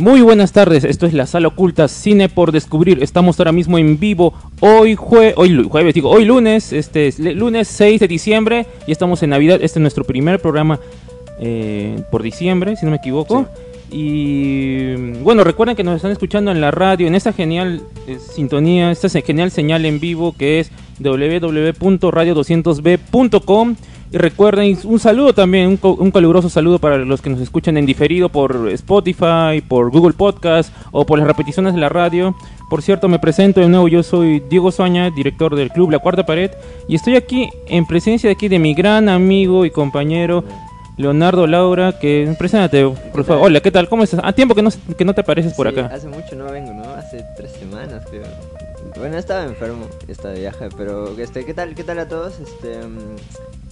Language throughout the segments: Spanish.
Muy buenas tardes, esto es la sala oculta Cine por descubrir. Estamos ahora mismo en vivo hoy jue hoy jueves, digo, hoy lunes, este es lunes 6 de diciembre y estamos en Navidad. Este es nuestro primer programa eh, por diciembre, si no me equivoco. Y bueno, recuerden que nos están escuchando en la radio, en esta genial eh, sintonía, esta genial señal en vivo que es www.radio200b.com. Y recuerden, un saludo también, un, co- un caluroso saludo para los que nos escuchan en diferido por Spotify, por Google Podcast o por las repeticiones de la radio. Por cierto, me presento de nuevo, yo soy Diego Soña, director del club La Cuarta Pared, y estoy aquí en presencia de aquí de mi gran amigo y compañero Leonardo Laura, que preséntate, por favor. Hola, ¿qué tal? ¿Cómo estás? A tiempo que no, que no te apareces por Sí, acá. Hace mucho no vengo, ¿no? Hace tres semanas, creo. Bueno, estaba enfermo, estaba de viaje, pero este, ¿qué tal, qué tal a todos? Este, mm,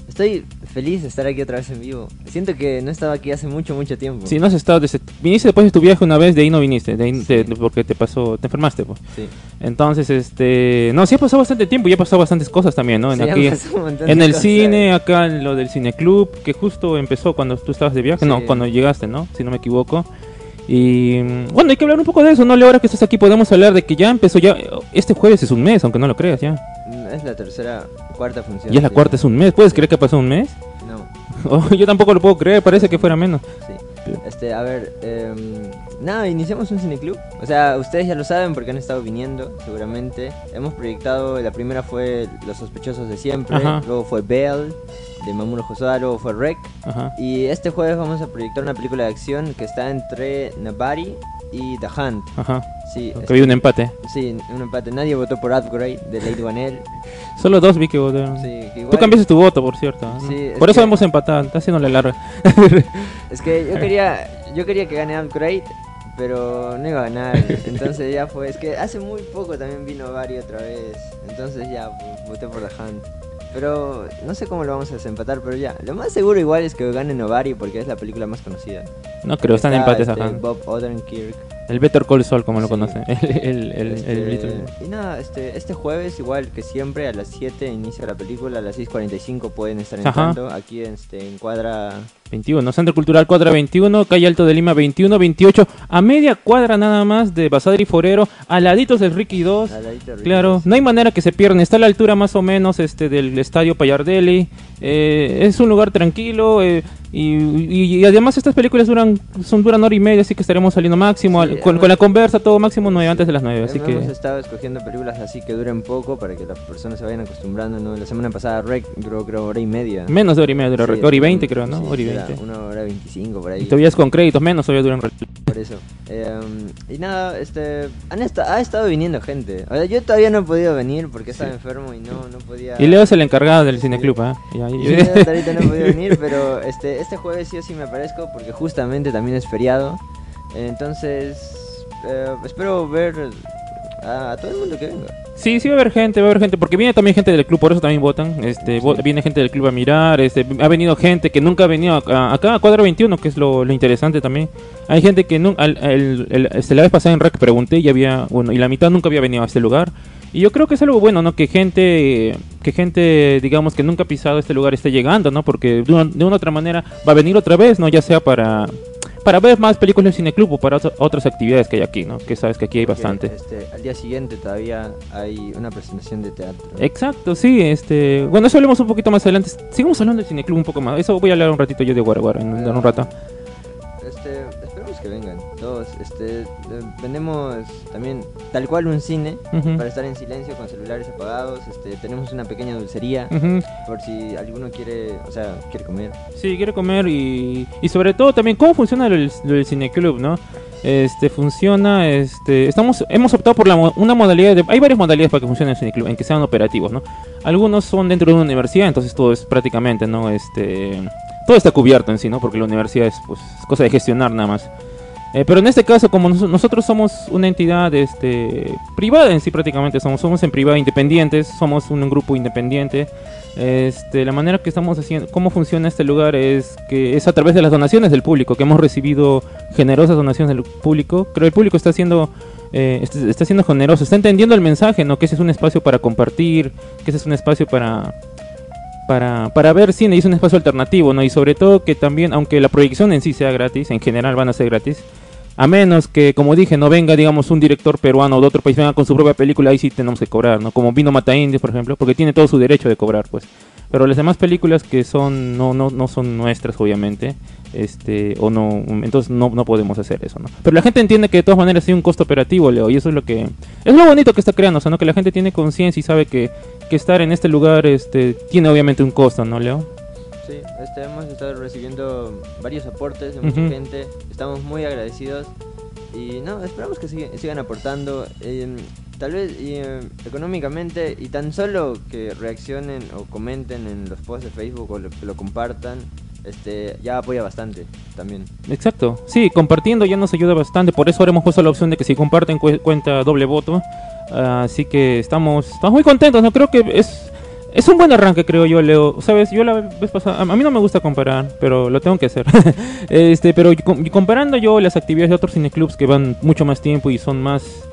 estoy feliz de estar aquí otra vez en vivo. Siento que no estaba aquí hace mucho, mucho tiempo. Sí, no has estado desde... Viniste después de tu viaje una vez, de ahí no viniste, de ahí- de- porque te pasó, te enfermaste, pues. Sí. Entonces, este, no, sí ha pasado bastante tiempo y ha pasado bastantes cosas también, ¿no? En, Sí, aquí, en el cosas. cine, acá en lo del cineclub, que justo empezó cuando tú estabas de viaje, no, cuando llegaste, ¿no? Si no me equivoco. Y mm, bueno, hay que hablar un poco de eso, ¿no? Ahora que estás aquí podemos hablar de que ya empezó ya, este jueves es un mes, aunque no lo creas ya. Es la tercera, cuarta función. Ya es la sí. cuarta, es un mes. ¿Puedes creer que ha pasado un mes? No, Oh, yo tampoco lo puedo creer, parece que fuera menos. sí. Este, a ver, em, nada, iniciamos un cineclub. O sea, ustedes ya lo saben porque han estado viniendo, seguramente. Hemos proyectado, la primera fue Los sospechosos de siempre, Ajá. luego fue Bell, de Mamoru Hosoda, luego fue Rec. Ajá. Y este jueves vamos a proyectar una película de acción que está entre Nabari y The Hunt. Ajá. Sí, Que este- había un empate. sí, un empate. Nadie votó por Upgrade de Lady Wanel. Solo dos vi que votaron. Sí, que Tú cambiaste tu voto, por cierto. ¿no? Sí, es por eso que- hemos empatado, está haciéndole larga. Es que yo quería, yo quería que gane Upgrade, pero no iba a ganar. Entonces ya fue. Es que hace muy poco también vino Bari otra vez. Entonces ya pues, voté por The Hunt. Pero no sé cómo lo vamos a desempatar, pero ya. Lo más seguro igual es que gane Novari porque es la película más conocida. No creo, están Está, empates este, ajá. Bob Odenkirk. El Better Call Saul, como lo Sí. conocen. El, el, el, Este, y nada, este, este jueves, igual que siempre, a las 7 inicia la película, a las 6.45 pueden estar entrando. Aquí este, en cuadra 21, Centro Cultural Cuadra 21, Calle Alto de Lima 21, 28, a media cuadra nada más de Basadre y Forero, a laditos del Ricky 2. al ladito de Claro, no hay manera que se pierdan. Está a la altura más o menos este del Estadio Payardelli. Eh, es un lugar tranquilo eh, y, y- y además estas películas duran son duran hora y media, así que estaremos saliendo máximo Sí, al- con, hemos- con la conversa todo máximo nueve antes de las nueve, así Hemos que estado escogiendo películas así que duren poco para que las personas se vayan acostumbrando. ¿no? La semana pasada Rec duró creo hora y media. menos de hora y media, dura, Sí, hora y un- veinte creo, ¿no? sí, hora y era veinte. Una hora veinticinco por ahí. Y todavía es con créditos, menos todavía duran. Por eso. Eh, y nada, este, han esta- ha estado viniendo gente. O sea, yo todavía no he podido venir porque estaba enfermo y no, no podía. Y Leo es el encargado del cineclub, ¿ah? Ya, Y ya- yo hasta ahorita no he podido venir, pero este, este jueves sí o sí me aparezco porque justamente también es feriado. Entonces, eh, espero ver a, a todo el mundo que venga. Sí, sí va a haber gente, va a haber gente, porque viene también gente del club, por eso también votan. Este, viene gente del club a mirar, este, ha venido gente que nunca ha venido acá, acá a Cuadra 21, que es lo, lo interesante también. Hay gente que nunca, este, la vez pasada en REC pregunté y había, bueno, y la mitad nunca había venido a este lugar. Y yo creo que es algo bueno, ¿no? Que gente, que gente, digamos, que nunca ha pisado este lugar esté llegando, ¿no? Porque de una, de una otra manera va a venir otra vez, ¿no? Ya sea para, para ver más películas de cineclub o para otro- otras actividades que hay aquí, ¿no? Que sabes que aquí hay bastante. Este, al día siguiente todavía hay una presentación de teatro. Exacto, sí, este, bueno, eso hablemos un poquito más adelante. Sigamos hablando del cineclub un poco más. Eso voy a hablar un ratito yo de Guaraguara en, en un rato. Este, esperemos que vengan Este, eh, vendemos también tal cual un cine para estar en silencio con celulares apagados. Este, tenemos una pequeña dulcería por si alguno quiere, o sea, quiere comer. Sí, quiere comer y, y sobre todo también cómo funciona lo del, lo del cineclub, ¿no? Este funciona, este, estamos, hemos optado por la, una modalidad de, hay varias modalidades para que funcione el cineclub, en que sean operativos, ¿no? Algunos son dentro de una universidad, entonces todo es prácticamente, ¿no? Este, todo está cubierto en sí, ¿no? Porque la universidad es, pues, cosa de gestionar nada más. Eh, pero en este caso, como nosotros somos una entidad este, privada en sí prácticamente, somos, somos en privado independientes, somos un, grupo independiente. Este, la manera que estamos haciendo, cómo funciona este lugar es que es a través de las donaciones del público, que hemos recibido generosas donaciones del público. Creo el público está haciendo, eh, está, está siendo generoso, está entendiendo el mensaje, ¿no? Que ese es un espacio para compartir, que ese es un espacio para para, para ver cine y es un espacio alternativo, ¿no? Y sobre todo que también, aunque la proyección en sí sea gratis, en general van a ser gratis, a menos que, como dije, no venga, digamos, un director peruano o de otro país, venga con su propia película, ahí sí tenemos que cobrar, ¿no? Como vino Mata Indies, por ejemplo, porque tiene todo su derecho de cobrar, pues. Pero las demás películas que son no, no, no son nuestras, obviamente, este o no entonces no, no podemos hacer eso no pero la gente entiende que de todas maneras hay un costo operativo Leo y eso es lo que es lo bonito que está creando o sea no que la gente tiene conciencia y sabe que que estar en este lugar este, tiene obviamente un costo, ¿no, Leo? Sí, este, hemos estado recibiendo varios aportes de mucha gente, estamos muy agradecidos y no, esperamos que sigan, aportando, em, tal vez em, económicamente y tan solo que reaccionen o comenten en los posts de Facebook o lo, lo compartan. Este, ya apoya bastante también. Exacto, sí, compartiendo ya nos ayuda bastante, por eso ahora hemos puesto la opción de que si comparten cuenta doble voto, así que estamos, estamos muy contentos, ¿no? Creo que es, es un buen arranque, creo yo, Leo. Sabes, yo la vez pasada, a mí no me gusta comparar, pero lo tengo que hacer. este, pero comparando yo las actividades de otros cineclubs que van mucho más tiempo y son más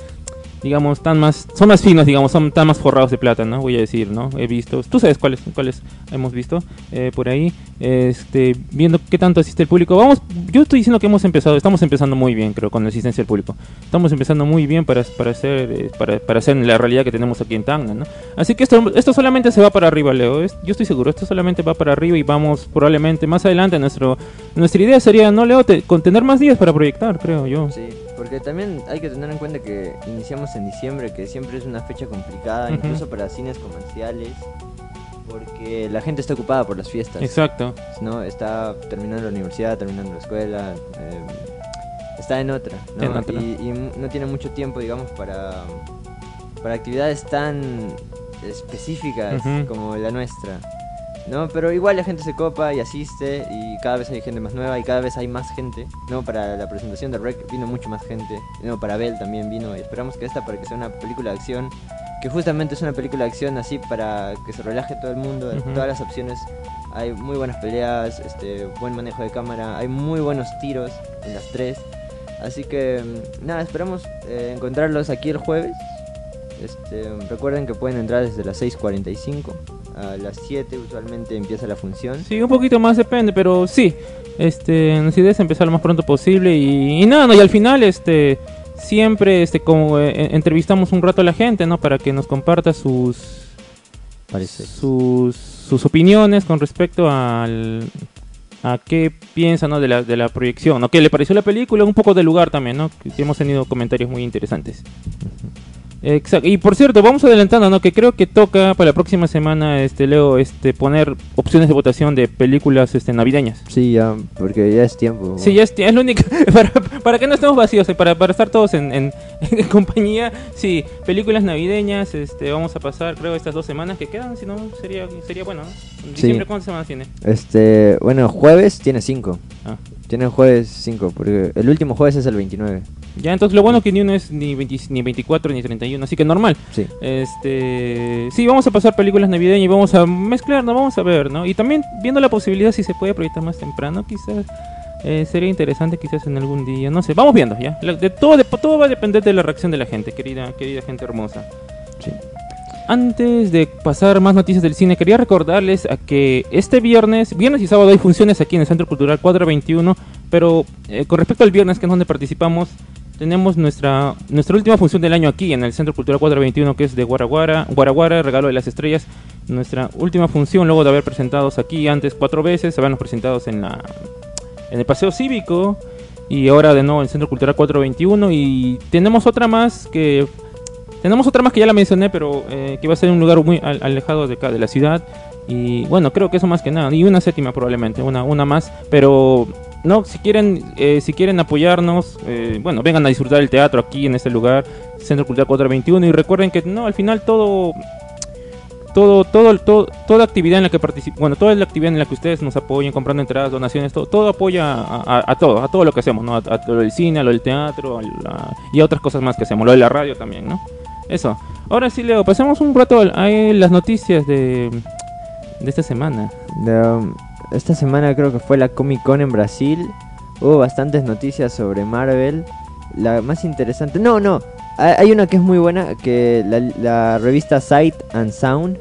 digamos, tan más, son más finos, digamos, son tan más forrados de plata, ¿no? Voy a decir, ¿no? He visto, tú sabes cuáles, cuáles hemos visto eh, por ahí, este, viendo qué tanto asiste el público. Vamos, yo estoy diciendo que hemos empezado, estamos empezando muy bien, creo, con la asistencia del público. Estamos empezando muy bien para, para hacer, eh, para, para hacer la realidad que tenemos aquí en Tanga, ¿no? Así que esto, esto solamente se va para arriba, Leo. yo estoy seguro, esto solamente va para arriba y vamos probablemente más adelante. Nuestro, nuestra idea sería, ¿no, Leo? con tener más días para proyectar, creo yo. Sí. Porque también hay que tener en cuenta que iniciamos en diciembre, que siempre es una fecha complicada, incluso para cines comerciales, porque la gente está ocupada por las fiestas. Exacto. ¿no? Está terminando la universidad, terminando la escuela, em, está en otra, ¿no? Y, no tiene mucho tiempo, digamos, para, para actividades tan específicas como la nuestra. ¿No? Pero igual la gente se copa y asiste y cada vez hay gente más nueva y cada vez hay más gente, ¿no? Para la presentación de Rec vino mucho más gente, ¿no? Para Bell también vino y esperamos que esta para que sea una película de acción, que justamente es una película de acción así para que se relaje todo el mundo, todas las opciones. Hay muy buenas peleas, este, buen manejo de cámara, hay muy buenos tiros en las tres. Así que mm, nada, esperamos eh, encontrarlos aquí el jueves. Este, recuerden que pueden entrar desde las 6.45 a las 7 usualmente empieza la función. Sí, un poquito más depende, pero sí. Este, nuestra idea es empezar lo más pronto posible y, nada, y al final este siempre este como eh, entrevistamos un rato a la gente, ¿no? Para que nos comparta sus sus sus opiniones con respecto al a qué piensa ¿no? de, la, de la proyección, ¿no? ¿Qué le pareció la película? Un poco del lugar también, ¿no? Que hemos tenido comentarios muy interesantes. Exacto. Y por cierto, vamos adelantando, ¿no? Que creo que toca para la próxima semana, este Leo, este poner opciones de votación de películas este navideñas. Sí, ya, porque ya es tiempo. Sí, ya es, es lo único para, para que no estemos vacíos, eh, para, para estar todos en, en, compañía. Sí, películas navideñas, este vamos a pasar, creo, estas dos semanas que quedan, si no sería sería bueno, ¿no? ¿Diciembre cuántas semanas tiene? Este, bueno, jueves tiene cinco. Ah. Tiene jueves 5, porque el último jueves es el 29. Ya, entonces lo bueno que ni uno es ni, ni 24 ni 31, así que normal. Sí. Este, sí, vamos a pasar películas navideñas y vamos a mezclar, ¿no? Vamos a ver, ¿no? Y también viendo la posibilidad si se puede proyectar más temprano, quizás eh, sería interesante quizás en algún día, no sé, vamos viendo, ¿ya? De todo, de, todo va a depender de la reacción de la gente, querida, querida gente hermosa. Sí. Antes de pasar más noticias del cine, quería recordarles a que este viernes, viernes y sábado hay funciones aquí en el Centro Cultural 421, pero eh, con respecto al viernes, que es donde participamos, tenemos nuestra, nuestra última función del año aquí en el Centro Cultural 421, que es de Guaraguara, Guaraguara, Regalo de las Estrellas. Nuestra última función, luego de haber presentados aquí antes cuatro veces, habernos presentados en, la, en el Paseo Cívico y ahora de nuevo en el Centro Cultural 421. Y tenemos otra más que tenemos otra más que ya la mencioné, pero eh, que va a ser un lugar muy alejado de acá, de la ciudad. Y bueno, creo que eso más que nada. Y una séptima probablemente, una, una más. Pero no, si quieren, eh, si quieren apoyarnos, eh, bueno, vengan a disfrutar el teatro aquí en este lugar, Centro Cultural 421 y recuerden que no, al final todo todo, todo, todo, toda actividad en la que participan, bueno, toda la actividad en la que ustedes nos apoyen, comprando entradas, donaciones, todo, todo apoya a, a- a todo, a todo lo que hacemos, ¿no? A, a lo del cine, a lo del teatro, a la- y a otras cosas más que hacemos, lo de la radio también, ¿no? Eso. Ahora sí, Leo, pasemos un rato a las noticias de, de esta semana. De, um, esta semana creo que fue la Comic Con en Brasil. Hubo bastantes noticias sobre Marvel. La más interesante. No, no. Hay hay una que es muy buena. Que la, la revista Sight and Sound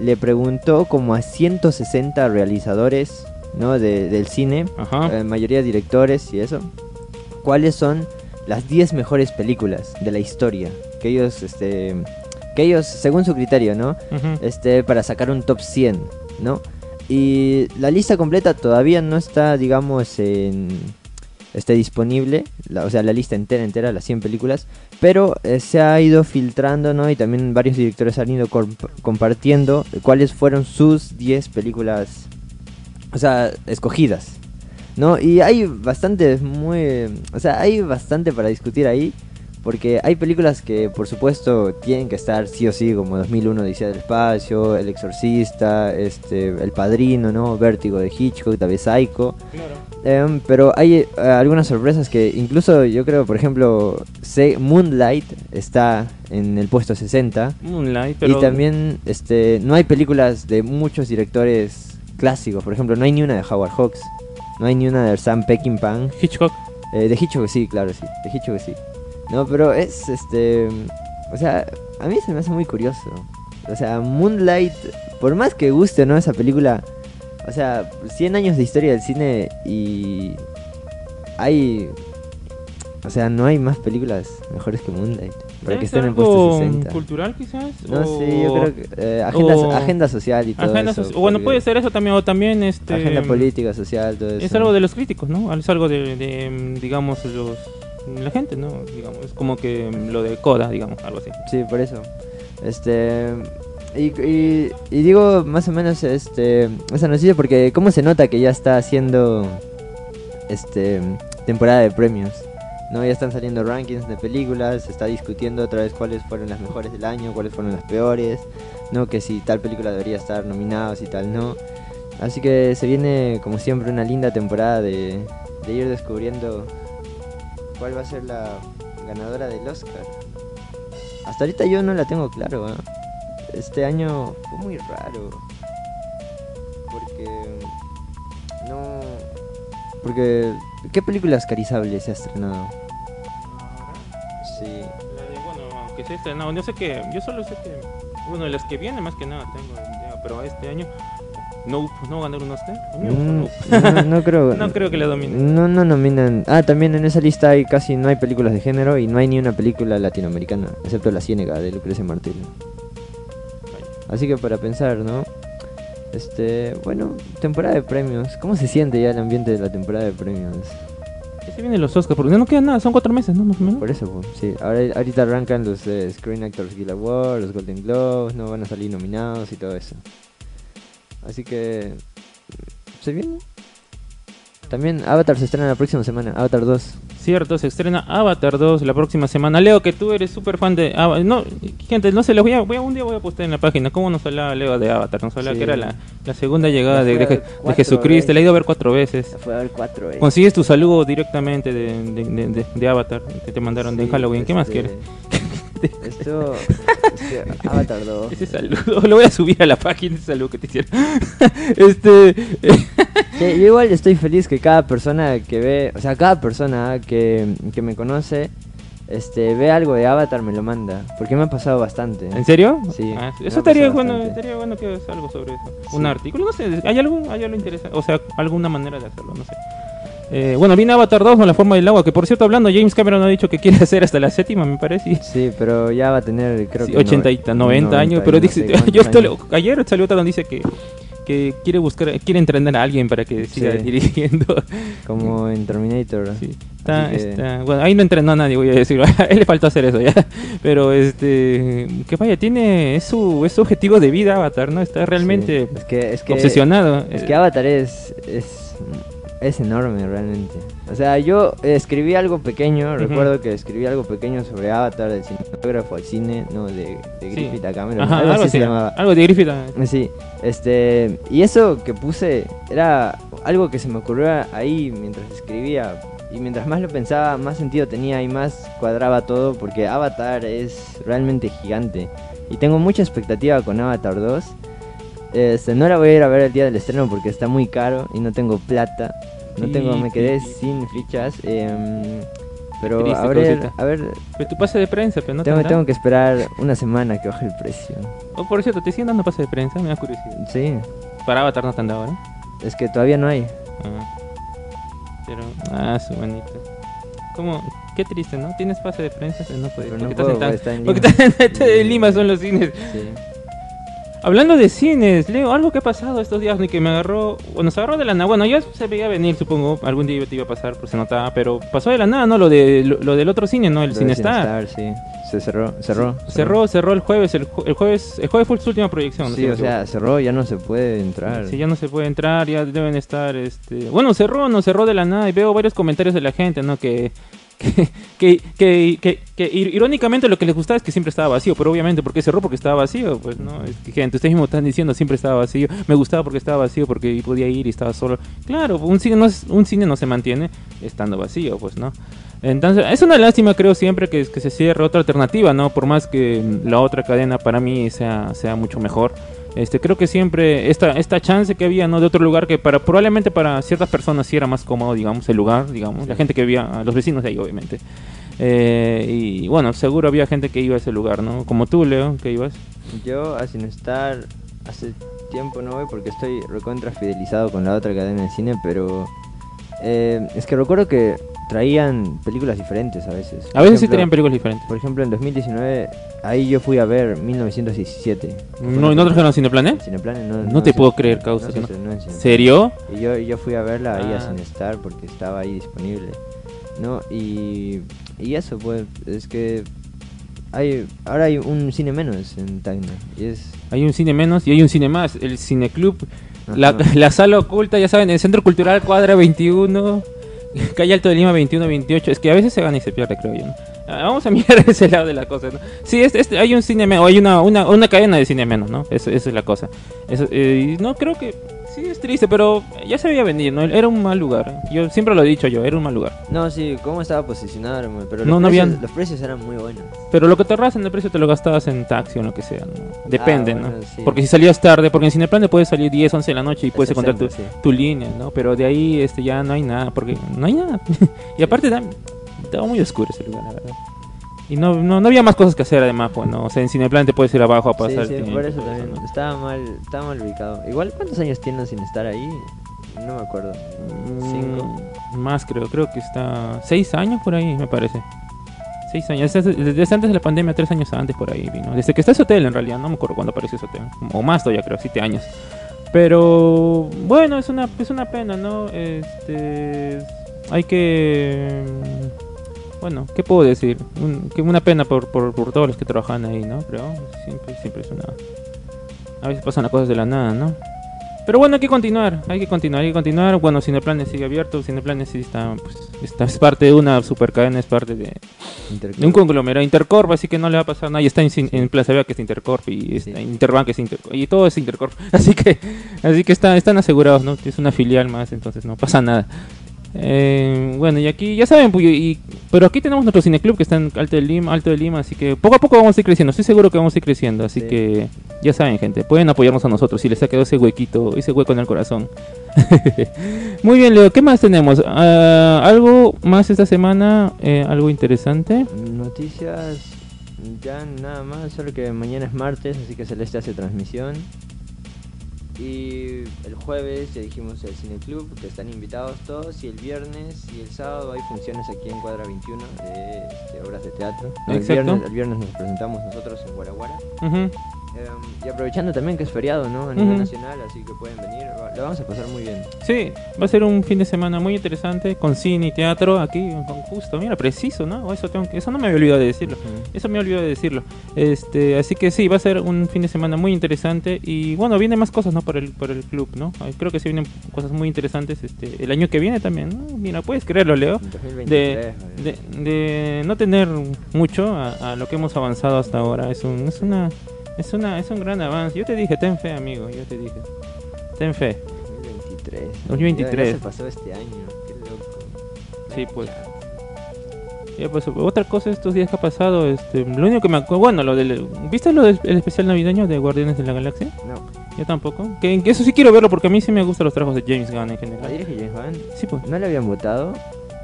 le preguntó como a 160 realizadores ¿no? de- del cine. Ajá. eh, mayoría directores y eso. ¿Cuáles son las 10 mejores películas de la historia? Que ellos, este, que ellos, según su criterio, ¿no? Este, para sacar un top 100, ¿no? Y la lista completa todavía no está, digamos, en, este, disponible, la- o sea, la lista entera, entera, las 100 películas, pero eh, se ha ido filtrando, ¿no? Y también varios directores han ido comp- compartiendo cuáles fueron sus 10 películas, o sea, escogidas, ¿no? Y hay bastante, muy, o sea, hay bastante para discutir ahí. Porque hay películas que, por supuesto, tienen que estar sí o sí, como 2001 Odisea del Espacio, El Exorcista, este, El Padrino, ¿no? Vértigo de Hitchcock, tal vez Psycho. Em, pero hay eh, algunas sorpresas que incluso yo creo, por ejemplo, Moonlight está en el puesto 60. Moonlight, pero Y también este, no hay películas de muchos directores clásicos. Por ejemplo, no hay ni una de Howard Hawks. No hay ni una de Sam Peckinpah. Hitchcock. Eh, de Hitchcock sí, claro, sí. De Hitchcock sí. No, pero es este. O sea, a mí se me hace muy curioso. O sea, Moonlight, por más que guste, ¿no? Esa película. O sea, 100 años de historia del cine y. Hay. O sea, no hay más películas mejores que Moonlight. Para que ¿Es estén en el puesto algo 60. cultural quizás? No o- sé, yo creo que. eh, agenda, o- agenda social y todo Agenda eso. Bueno, puede ser eso también, o también este... Agenda política, social, todo eso. Es algo de los críticos, ¿no? Es algo de, de, digamos, los la gente, ¿no? Digamos, es como que lo de Coda, digamos, algo así. Sí, por eso. Este. Y, y, digo más o menos este esa noticia porque cómo se nota que ya está haciendo este temporada de premios. No, ya están saliendo rankings de películas, se está discutiendo otra vez cuáles fueron las mejores del año, cuáles fueron las peores, no que si tal película debería estar nominada, si tal no. Así que se viene como siempre una linda temporada de ir descubriendo cuál va a ser la ganadora del Oscar. Hasta ahorita yo no la tengo claro. ¿ah? Este año fue muy raro. Porque. No. Porque. ¿Qué película oscarizable se ha estrenado? Sí. La de, bueno, aunque se estrenado, yo sé que, yo solo sé que, bueno, las que vienen más que nada tengo idea, pero este año no, pues no va a ganar un Oscar. A mí me gusta Mm, no, no creo. No creo que la dominen. No, no nominan. Ah, también en esa lista hay casi no hay películas de género y no hay ni una película latinoamericana, excepto La Ciénega de Lucrecia Martel. Así que para pensar, ¿no? Este, bueno, temporada de premios. ¿Cómo se siente ya el ambiente de la temporada de premios? Ya se vienen los Oscars, porque no queda nada, son cuatro meses, ¿no? Más o menos. Por eso, pues, sí. Ahora, ahorita arrancan los eh, Screen Actors Guild Awards, los Golden Globes, no van a salir nominados y todo eso. Así que se viene. También Avatar se estrena la próxima semana, Avatar 2. Cierto, se estrena Avatar 2 la próxima semana. Leo, que tú eres súper fan de Avatar. No, gente, no se los voy a, voy a- Un día voy a postear en la página cómo nos hablaba Leo de Avatar. Nos hablaba Sí. que era la, la segunda llegada La de, de de Jesucristo. veces. La he ido a ver cuatro veces. Fue a ver cuatro, eh. Consigues tu saludo directamente de, Avatar que te mandaron de Halloween. ¿Qué más este? Esto. este, Avatar 2. Ese saludo, lo voy a subir a la página, ese saludo que te hicieron. este. Sí, yo igual estoy feliz que cada persona que ve, o sea, cada persona que, que me conoce, este, ve algo de Avatar me lo manda, porque me ha pasado bastante. ¿En serio? Sí, Ah, eso estaría bueno, estaría bueno que hagas algo sobre eso. Sí. Un artículo, no sé, ¿hay algo, hay algo interesante? O sea, alguna manera de hacerlo, no sé. Eh, bueno, viene Avatar 2 con la forma del agua, que por cierto, hablando, James Cameron ha dicho que quiere hacer hasta la séptima, me parece. Sí, pero ya va a tener, creo sí, que... 80 y 90, años, pero dice, yo esto le- ayer salió otra donde dice que, que quiere buscar, quiere entrenar a alguien para que siga Sí. dirigiendo. Como en Terminator. Sí, está, que- está- bueno, ahí no entrenó a nadie, voy a decir, a él le faltó hacer eso ya, pero este, que vaya, tiene, es su, es su objetivo de vida Avatar, ¿no? Está realmente Sí, Es que, es que, obsesionado. Es eh, que Avatar es, es, es enorme realmente. O sea, yo escribí algo pequeño, recuerdo que escribí algo pequeño sobre Avatar, del cinematógrafo al cine, no, de, de Sí. Griffith a Cameron. Ajá, algo, algo así se llamaba. algo de Griffith. ah. Sí, este, y eso que puse era algo que se me ocurrió ahí mientras escribía. Y mientras más lo pensaba, más sentido tenía y más cuadraba todo, porque Avatar es realmente gigante. Y tengo mucha expectativa con Avatar 2. Este, no la voy a ir a ver el día del estreno porque está muy caro y no tengo plata. No tengo, me quedé sin fichas. em, pero Triste a ver, cosita. a ver, Pero tu pase de prensa, pero no tengo, tendrá? tengo que esperar una semana que baje el precio. Oh, por cierto, ¿te siguen dando pase de prensa? Me da curiosidad. Sí, Para Avatar no te han dado, ¿no? es que todavía no hay. Ah. Pero, ah, su manito. ¿Cómo? Qué triste, ¿no? Tienes pase de prensa, pero no puedes. Pero porque estás en está en tan- porque Lima. estás en Lima son los cines. Sí. Hablando de cines, Leo, algo que ha pasado estos días ni que me agarró, bueno, se agarró de la nada, bueno, ya se veía venir, supongo, algún día te iba a pasar, pues se notaba, pero pasó de la nada, ¿no? Lo de lo, lo del otro cine, ¿no? El Cinestar. Cinestar, sí. Se cerró, cerró. Cerró, cerró el jueves, el, el jueves, el jueves fue su última proyección. ¿no? Sí, o sea, cerró, ya no se puede entrar. Sí, ya no se puede entrar, ya deben estar, este... Bueno, cerró, no cerró de la nada y veo varios comentarios de la gente, ¿no? Que... Que, que, que, que- que ir- irónicamente lo que les gustaba es que siempre estaba vacío, pero obviamente ¿por qué cerró? Porque estaba vacío, pues no, es que gente, ustedes mismos están diciendo siempre estaba vacío, me gustaba porque estaba vacío, porque podía ir y estaba solo. Claro, un cine no, es- un cine no se mantiene estando vacío, pues no. Entonces, es una lástima, creo siempre que, se cierre otra alternativa, ¿no? Por más que la otra cadena para mí sea, sea mucho mejor. Este, creo que siempre esta, esta chance que había, ¿no? De otro lugar que para probablemente para ciertas personas sí era más cómodo, digamos, el lugar, digamos, la gente que vivía, los vecinos de ahí, obviamente. Eh, y bueno, seguro había gente que iba a ese lugar, ¿no? Como tú, Leo, que ibas. Yo a Cinestar hace tiempo no voy porque estoy recontra fidelizado con la otra cadena de cine, pero eh, es que recuerdo que traían películas diferentes a veces. A veces sí tenían películas diferentes. Por ejemplo, en 2019, ahí yo fui a ver 1917. ¿No, ¿y no trajeron Cineplan, eh? Cineplanes no, No te se- puedo creer, causa, no que se. ¿Serio? Y yo, yo fui a verla ahí a Ah. Cinestar porque estaba ahí disponible. ¿No? Y, y eso, pues, es que hay ahora hay un cine menos en Tacna. Y es. Hay un cine menos y hay un cine más, el Cineclub. La, la sala oculta, ya saben, el Centro Cultural Cuadra 21, Calle Alto de Lima 21-28. Es que a veces se gana y se pierde, creo yo. ¿no? Ah, Vamos a mirar ese lado de la cosa, ¿no? Sí, este- hay un cine menos, o hay una, una, cadena de cine menos, ¿no? Esa es la cosa. Eso, eh, no, creo que sí es triste, pero ya se veía venir, ¿no? Era un mal lugar. Yo siempre lo he dicho yo, era un mal lugar. No, sí, cómo estaba posicionado, hermano, pero los, No, no precios, habían- los precios eran muy buenos. Pero lo que te ahorras en el precio te lo gastabas en taxi o en lo que sea, ¿no? Depende, Ah, bueno, ¿no? sí. Porque si salías tarde, porque en Cineplan te puedes salir 10, 11 de la noche y puedes Es encontrar tu, exento, sí. tu línea, ¿no? Pero de ahí este ya no hay nada, porque no hay nada. y aparte estaba muy oscuro ese lugar, la verdad. Y no, no, no había más cosas que hacer además, pues, ¿no? O sea, en Cineplan te puedes ir abajo a Sí, pasar sí, tiempo, por eso también. Estaba mal, estaba mal ubicado. Igual, ¿cuántos años tienen sin estar ahí? No me acuerdo. Cinco. Mm, Más creo, creo que está... Seis años por ahí, me parece. Seis años, desde, desde antes de la pandemia, tres años antes por ahí vino. Desde que está ese hotel en realidad, no me acuerdo cuándo apareció ese hotel. O más todavía creo, siete años. Pero bueno, es una, es una pena, ¿no? Este, hay que... Bueno, ¿qué puedo decir? Un- que una pena por, por, por todos los que trabajan ahí, ¿no? Pero siempre, siempre es una... A veces pasan las cosas de la nada, ¿no? Pero bueno, hay que continuar, hay que continuar, hay que continuar. Bueno, Cineplanes sigue abierto, Cineplanes sí está, pues, está- es parte de una super cadena, es parte de, de un conglomerado. Intercorp, así que no le va a pasar nada. Y está en, en Plaza Vea que es Intercorp y está Sí. Interbank que es Intercorp. Y todo es Intercorp. Así que, así que está, están asegurados, ¿no? Es una filial más, entonces no pasa nada. Eh, bueno, y aquí ya saben, pues, y, pero aquí tenemos nuestro cineclub que está en Alto de Lima, Alto de Lima, así que poco a poco vamos a ir creciendo. Estoy seguro que vamos a ir creciendo, así Sí. que ya saben, gente, pueden apoyarnos a nosotros si les ha quedado ese huequito, ese hueco en el corazón. Muy bien, Leo, ¿qué más tenemos? Ah, ¿Algo más esta semana? Eh, ¿Algo interesante? Noticias, ya nada más, solo que mañana es martes, así que Celeste hace transmisión. Y el jueves ya dijimos el Cine Club, que están invitados todos. Y el viernes y el sábado hay funciones aquí en Cuadra 21 de este, obras de teatro. No, el, viernes, el viernes nos presentamos nosotros en Guaraguara. Ujú. Eh, y aprovechando también que es feriado, ¿no? A nivel Ujú. nacional, así que pueden venir. Lo vamos a pasar muy bien. Sí, va a ser un fin de semana muy interesante con cine y teatro aquí, con justo, mira, preciso, ¿no? Eso, tengo que- eso no me había olvidado de decirlo. Eso me olvidó de decirlo. Este, así que sí, va a ser un fin de semana muy interesante y bueno, vienen más cosas, ¿no? Por el, por el club, ¿no? Creo que sí vienen cosas muy interesantes este, el año que viene también, ¿no? Mira, puedes creerlo, Leo. En 2023, De, de, de no tener mucho a, a lo que hemos avanzado hasta ahora. Es un, es una, es una, es un gran avance. Yo te dije, ten fe, amigo, yo te dije. Ten fe. 2023. 2023. Ya, ya se pasó este año. Qué loco. Sí, pues. Ya, pues, otra cosa estos días que ha pasado, este, lo único que me acuerdo, bueno, lo del, ¿viste lo del el especial navideño de Guardianes de la Galaxia? No, Yo tampoco. Que, que eso sí quiero verlo porque a mí sí me gustan los trabajos de James Gunn en general. dirige James Gunn. Sí, pues. ¿No le habían votado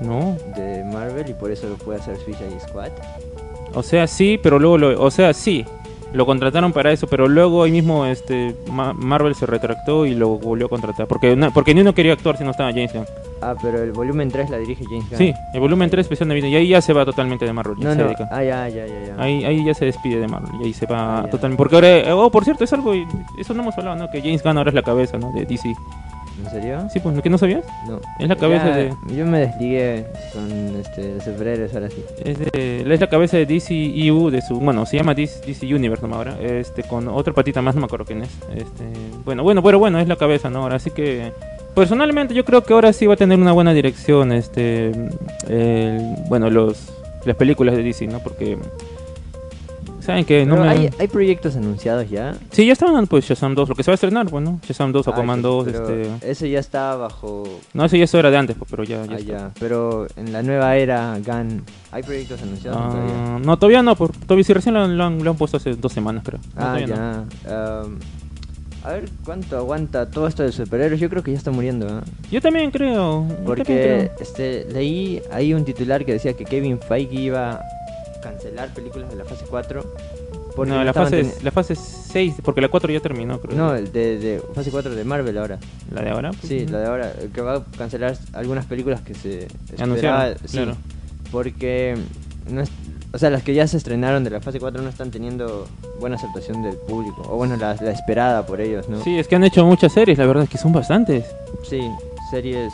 No. de Marvel y por eso lo puede hacer Suicide Squad? O sea, sí, pero luego lo, o sea, sí. Lo contrataron para eso, pero luego ahí mismo este Ma- Marvel se retractó y lo volvió a contratar porque na- porque ni uno quería actuar si no estaba James Gunn. Ah, pero el volumen 3 la dirige James Gunn. Sí, el volumen 3 especial navideño y ahí ya se va totalmente de Marvel. No, no. dedica. Ah, ya, ya, ya. ya. Ahí, ahí ya se despide de Marvel y ahí se va Ah, totalmente. Porque ahora, eh, oh, por cierto, es algo, eso no hemos hablado, ¿no? Que James Gunn ahora es la cabeza, ¿no? De DC. ¿En serio? Sí, pues, ¿que no sabías? No. Es la cabeza Ya, de- Yo me desligué con este, los superhéroes ahora sí. Es, de, es la cabeza de DC EU, de su, bueno, se llama DC, DC Universe, ¿no? Ahora, este, con otra patita más, no me acuerdo quién es. Este, bueno, bueno, pero bueno, es la cabeza, ¿no? Ahora, así que, personalmente yo creo que ahora sí va a tener una buena dirección, este, el- bueno, los, las películas de DC, ¿no? Porque, saben que no me... hay, hay proyectos anunciados ya. Sí, ya estaban, pues, Shazam 2, lo que se va a estrenar, bueno, Shazam 2, Aquaman Ah, 2, pero este... Eso ya está bajo. No, eso ya eso era de antes, pues, pero ya, ya Ah, ya. Pero en la nueva era Gun, ¿hay proyectos anunciados o todavía? Ah, no, todavía no, por, todavía sí, recién lo, han- lo han, lo han puesto hace dos semanas, creo. No, Ah, no. ya. Um, a ver cuánto aguanta todo esto de superhéroes. Yo creo que ya está muriendo, ¿eh? Yo también creo. yo también Porque creo. este, leí ahí un titular que decía que Kevin Feige iba cancelar películas de la fase 4. porque No, la fase, la fase 6, porque la 4 ya terminó, creo. No, de, de fase 4 de Marvel ahora. La de ahora. Sí, la de ahora, que va a cancelar algunas películas que se Anunciaron, sí, claro. porque no es- o sea, las que ya se estrenaron de la fase 4 no están teniendo buena aceptación del público, o bueno, la, la esperada por ellos, ¿no? Sí, es que han hecho muchas series, la verdad es que son bastantes. Sí, series,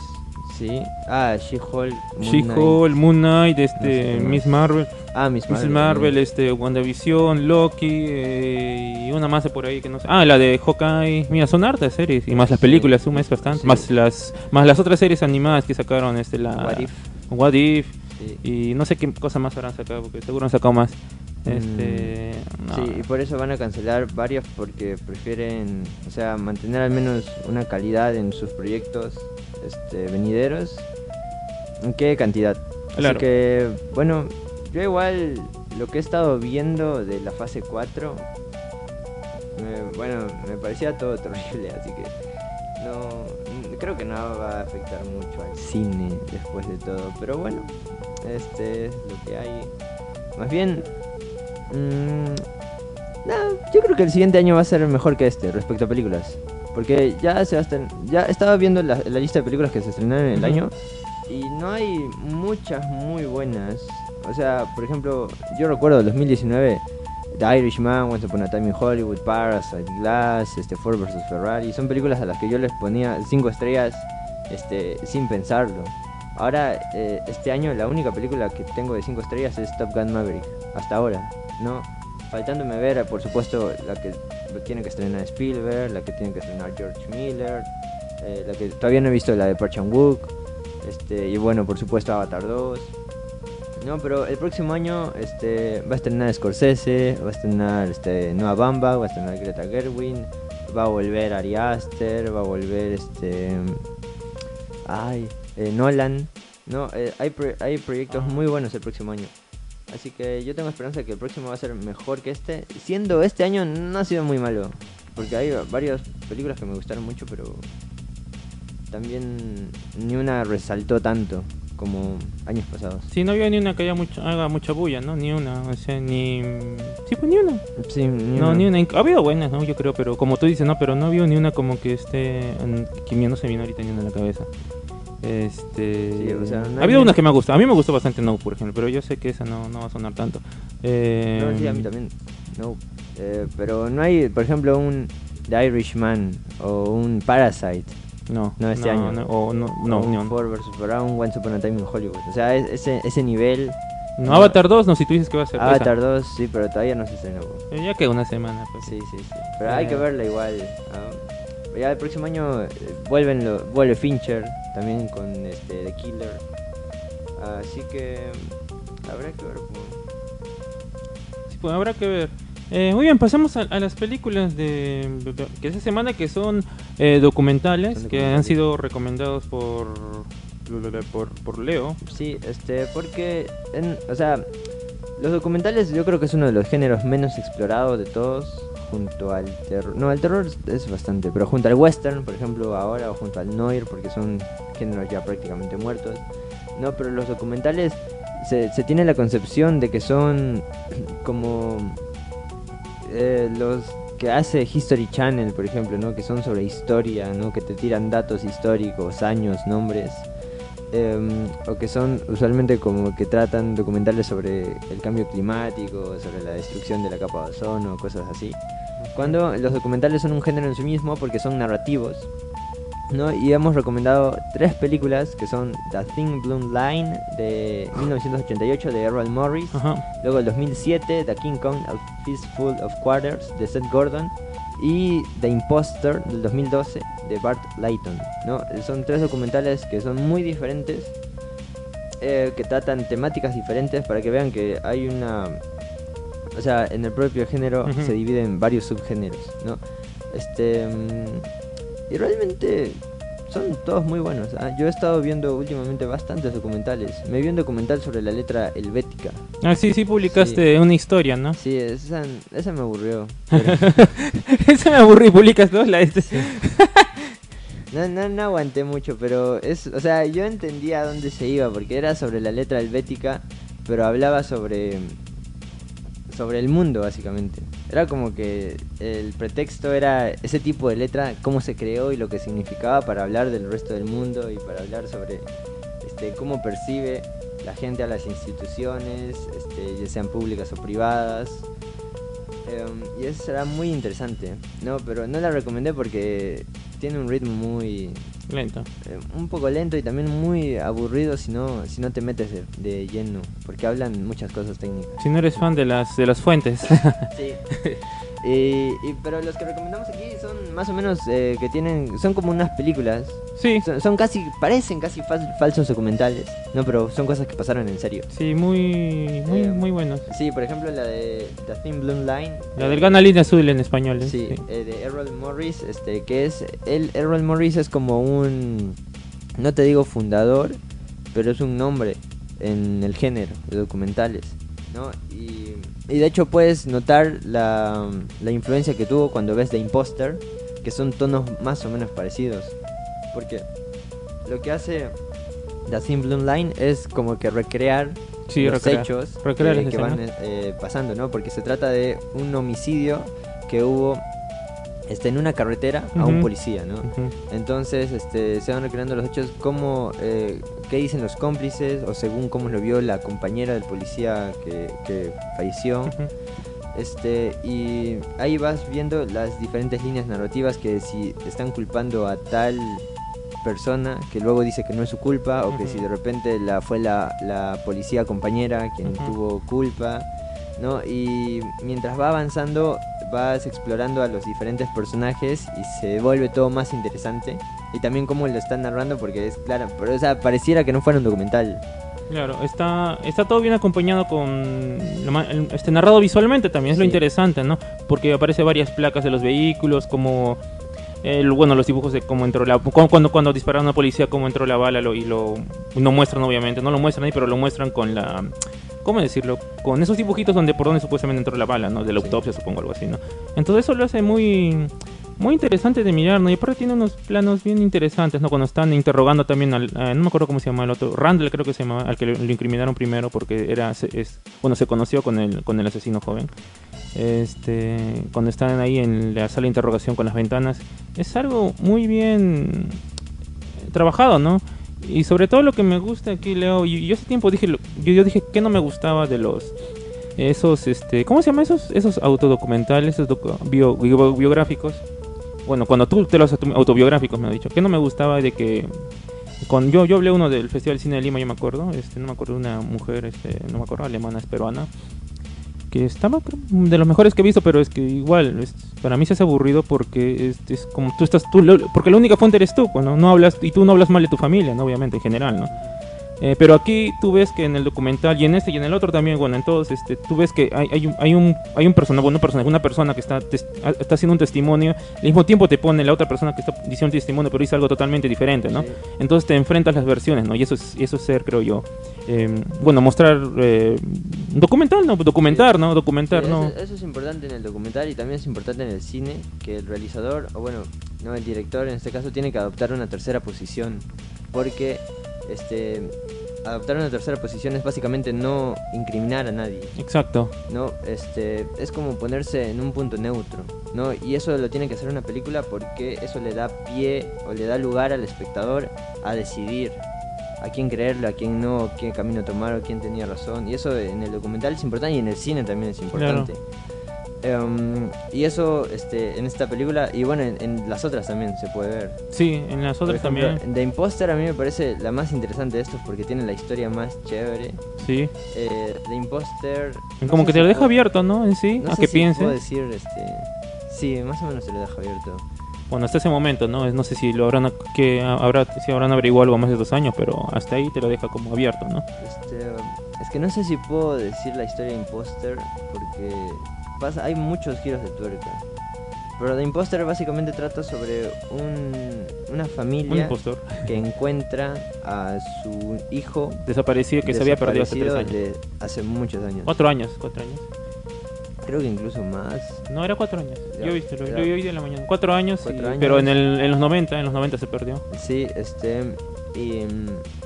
sí. Ah, She-Hulk, She-Hulk, Moon Knight, este, No sé. Miss Marvel. Ah, Miss Miss Marvel. Marvel, también. este, WandaVision, Loki eh, y una más de por ahí que no sé. Ah, la de Hawkeye. Mira, son hartas series y más las películas, suma es bastante. Más las, más las otras series animadas que sacaron, este, la What If. What If, y no sé qué cosa más habrán sacado porque seguro han sacado más. Mm, Este, no. Sí, y por eso van a cancelar varias porque prefieren, o sea, mantener al menos una calidad en sus proyectos este, venideros. ¿En qué cantidad? Claro. Así que, bueno, yo igual lo que he estado viendo de la fase 4, me- bueno, me parecía todo terrible, así que no, creo que no va a afectar mucho al cine después de todo, pero bueno, este es lo que hay. Más bien, mm, no, yo creo que el siguiente año va a ser mejor que este respecto a películas. Porque ya se va a estren- ya estaba viendo la, la lista de películas que se estrenaron en el año y no hay muchas muy buenas. O sea, por ejemplo, yo recuerdo 2019 The Irishman, Once Upon a Time in Hollywood, Parasite, Glass, este Ford vs Ferrari, son películas a las que yo les ponía 5 estrellas este sin pensarlo. Ahora eh, este año la única película que tengo de 5 estrellas es Top Gun Maverick, hasta ahora, ¿no? Faltándome ver, por supuesto, la que tiene que estrenar Spielberg, la que tiene que estrenar George Miller, eh, la que todavía no he visto la de Park Chan Wook, este, y bueno, por supuesto Avatar 2. No, pero el próximo año este, va a estrenar Scorsese, va a estrenar este, Noah Bamba, va a estrenar Greta Gerwin, va a volver Ari Aster, va a volver este... Ay, eh, Nolan. No, eh, hay, pro- hay proyectos muy buenos el próximo año. Así que yo tengo esperanza de que el próximo va a ser mejor que este. Siendo este año no ha sido muy malo. Porque hay varias películas que me gustaron mucho, pero también ni una resaltó tanto como años pasados. Sí, no había ni una que haya mucho, haga mucha bulla, ¿no? Ni una, o sea, ni... Sí, pues ni una. Sí, ni no, una. ni una. Ha habido buenas, ¿no? Yo creo, pero como tú dices, no, pero no había ni una como que esté... en- Que no se viene ahorita ni una en la cabeza. Este... Sí, o sea, no ha hay habido unas que me gustan. A mí me gustó bastante No, por ejemplo, pero yo sé que esa no, no va a sonar tanto. Eh, No, sí, a mí también. No. Eh, pero no hay, por ejemplo, un The Irishman o un Parasite. No, No, este año. No, o no, no, un no. Ford vs. Ferrari, Once Upon a Time in Hollywood. O sea, es- ese, ese nivel. No, Avatar 2, no, si tú dices que va a ser. Avatar 2, sí, pero todavía no se estrenó. esa. Ya que una semana, pues. Sí, sí, sí. Pero hay Eh. que verla igual. ah. Ya el próximo año eh, vuelven lo- vuelve Fincher también con este The Killer. Así que mm, habrá que ver. pues. Sí, pues habrá que ver. Eh, muy bien, pasamos a, a las películas de, de- de- que esa semana que son eh, documentales, Son que han sido recomendados por por, por Leo. Sí, este, porque, en- o sea, los documentales yo creo que es uno de los géneros menos explorados de todos, junto al terror. No, el terror es- bastante, pero junto al western, por ejemplo, ahora, o junto al noir, porque son géneros ya prácticamente muertos. No, pero los documentales se, se tiene la concepción de que son como eh, los que hace History Channel, por ejemplo, ¿no? Que son sobre historia, ¿no? Que te tiran datos históricos, años, nombres. Em, o que son usualmente como que tratan documentales sobre el cambio climático, sobre la destrucción de la capa de ozono, cosas así. Cuando los documentales son un género en sí mismo porque son narrativos. ¿no? Y hemos recomendado tres películas que son The Thin Blue Line de 1988 de Errol Morris, Ajá. Luego el 2007, The King Kong, A Fistful of Quarters, de Seth Gordon. Y The Imposter, del 2012, de Bart Layton. ¿no? Son tres documentales que son muy diferentes, eh, que tratan temáticas diferentes para que vean que hay una... O sea, en el propio género se divide en varios subgéneros, ¿no? Este... mm, y realmente son todos muy buenos. ah, Yo he estado viendo últimamente bastantes documentales. Me vi un documental sobre la letra helvética. Ah, sí, sí, publicaste una historia, ¿no? Sí, esa, esa me aburrió. pero Esa me aburrí, publicas dos, la este. no, no, no aguanté mucho, pero es, o sea, yo entendía a dónde se iba, porque era sobre la letra helvética, pero hablaba sobre, sobre el mundo, básicamente. Era como que el pretexto era ese tipo de letra, cómo se creó y lo que significaba para hablar del resto del mundo y para hablar sobre este, cómo percibe la gente a las instituciones, este, ya sean públicas o privadas. Em, y eso será muy interesante, ¿no? Pero no la recomendé porque tiene un ritmo muy... Lento. eh, un poco lento y también muy aburrido si no, si no te metes de, de lleno, porque hablan muchas cosas técnicas. Si no eres fan de las de las fuentes. Sí. y, y- pero los que recomendamos aquí son más o menos eh, que tienen... Son como unas películas. sí, Son, son casi... Parecen casi fal- falsos documentales, ¿no? Pero son cosas que pasaron en serio. sí, muy muy Eh, muy buenos. Sí, por ejemplo la de The Thin Blue Line. La del Gana Línea Azul en español. ¿eh? Sí, eh, de Errol Morris, este, que es, el Errol Morris es como un, no te digo fundador, pero es un nombre en el género de documentales, ¿no? Y, y de hecho puedes notar la, la influencia que tuvo cuando ves The Imposter, que son tonos más o menos parecidos, porque lo que hace The Thin Blue Line es como que recrear Sí, los recrear. hechos Recrear que, van eh, pasando, ¿no? Porque se trata de un homicidio que hubo este, en una carretera a un policía, ¿no? Entonces este, se van recreando los hechos, cómo, eh, qué dicen los cómplices o según cómo lo vio la compañera del policía que, que falleció. Este, y ahí vas viendo las diferentes líneas narrativas que si están culpando a tal persona que luego dice que no es su culpa o que si de repente la fue la, la policía compañera quien tuvo culpa, ¿no? Y mientras va avanzando vas explorando a los diferentes personajes y se vuelve todo más interesante y también cómo lo están narrando porque es claro, pero o sea, pareciera que no fuera un documental. Claro, está, está todo bien acompañado con este narrado visualmente también es lo interesante, ¿no? Porque aparece varias placas de los vehículos, como el, bueno, los dibujos de cómo entró la cu- cuando cuando dispararon a una policía cómo entró la bala lo, y lo no muestran obviamente, no lo muestran ahí, pero lo muestran con la ¿cómo decirlo? Con esos dibujitos donde por donde supuestamente entró la bala, ¿no? De la Sí. autopsia, supongo algo así, ¿no? Entonces eso lo hace muy muy interesante de mirar, ¿no? Y aparte tiene unos planos bien interesantes, ¿no? Cuando están interrogando también al, a- no me acuerdo cómo se llama el otro, Randall creo que se llamaba, al que lo, incriminaron primero porque era, es, bueno, se conoció con el, con el asesino joven. Este, cuando están ahí en la sala de interrogación con las ventanas, es algo muy bien eh, trabajado, ¿no? Y sobre todo lo que me gusta aquí, Leo, y yo hace tiempo dije, yo, yo dije que no me gustaba de los esos, este, ¿cómo se llama esos? Esos autodocumentales, esos bio- bio- biográficos. Bueno, cuando tú te los auto- autobiográficos me ha dicho, que no me gustaba de que con yo yo hablé uno del Festival de Cine de Lima, yo me acuerdo, este, no me acuerdo una mujer, este, no me acuerdo, alemana, es peruana, que creo, de los mejores que he visto, pero es que igual es- para mí se hace aburrido porque es, es como tú estás tú, porque la única fuente eres tú, pues, ¿no? no hablas y tú no hablas mal de tu familia, ¿no? obviamente en general, ¿no? Eh, pero aquí tú ves que en el documental y en este y en el otro también, bueno, en todos, este, tú ves que hay, hay un, hay un, hay un persona, bueno, un personaje, una persona que está, a- está haciendo un testimonio, al mismo tiempo te pone la otra persona que está diciendo un testimonio, pero dice algo totalmente diferente, ¿no? Sí. Entonces te enfrentas las versiones, ¿no? Y eso es, eso es ser, creo yo, eh, bueno, mostrar eh, documental, ¿no? Documentar, ¿no? Documentar, Sí, ¿no? Eso, eso es importante en el documental y también es importante en el cine que el realizador, o bueno, no el director en este caso, tiene que adoptar una tercera posición. Porque este adoptar una tercera posición es básicamente no incriminar a nadie. Exacto. ¿no? Este, es como ponerse en un punto neutro, ¿no? Y eso lo tiene que hacer una película porque eso le da pie o le da lugar al espectador a decidir a quién creerle, a quién no, qué camino tomar o quién tenía razón. Y eso en el documental es importante y en el cine también es importante. Em, y eso este, en esta película y bueno, en, en las otras también se puede ver. Sí, en las otras ejemplo, también. The Imposter a mí me parece la más interesante de estos porque tiene la historia más chévere. Sí. Eh, The Imposter... Como que si te lo deja abierto, ¿no? En sí, no a sé que si piense. puedo decir, este... Sí, más o menos se lo deja abierto. Bueno, hasta ese momento, ¿no? No sé si lo habrán, que habrá, si habrán averiguado algo más de dos años, pero hasta ahí te lo deja como abierto, ¿no? Este, es que no sé si puedo decir la historia de Imposter porque pasa, hay muchos giros de tuerca. Pero The Imposter básicamente trata sobre un, una Un familia impostor. que encuentra a su hijo Desaparecido que se había perdido hace tres años. desaparecido de hace muchos años. Cuatro años, cuatro años. Creo que incluso más. No, era cuatro años. Yo lo, ya. lo vi hoy de la mañana. Cuatro años, Cuatro y- años. pero en, el, en los 90, en los 90 se perdió. Sí, este. Y,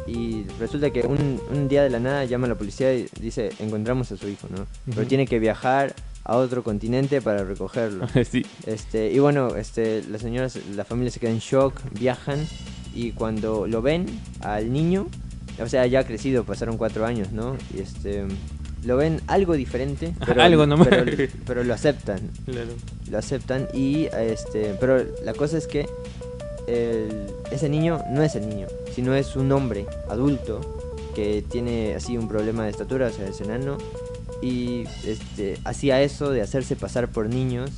y resulta que un, un día de la nada llama a la policía y dice: Encontramos a su hijo, ¿no? Pero Ujú. tiene que viajar a otro continente para recogerlo. sí. Este, y bueno, este, las señoras, la familia se queda en shock, viajan y cuando lo ven al niño, o sea, ya ha crecido, pasaron cuatro años, ¿no? Y este, lo ven algo diferente, pero, Algo nomás. pero, pero lo aceptan, Claro. lo aceptan y este, pero la cosa es que el- ese niño no es el niño, sino es un hombre adulto que tiene así un problema de estatura, o sea, es enano y este hacía eso de hacerse pasar por niños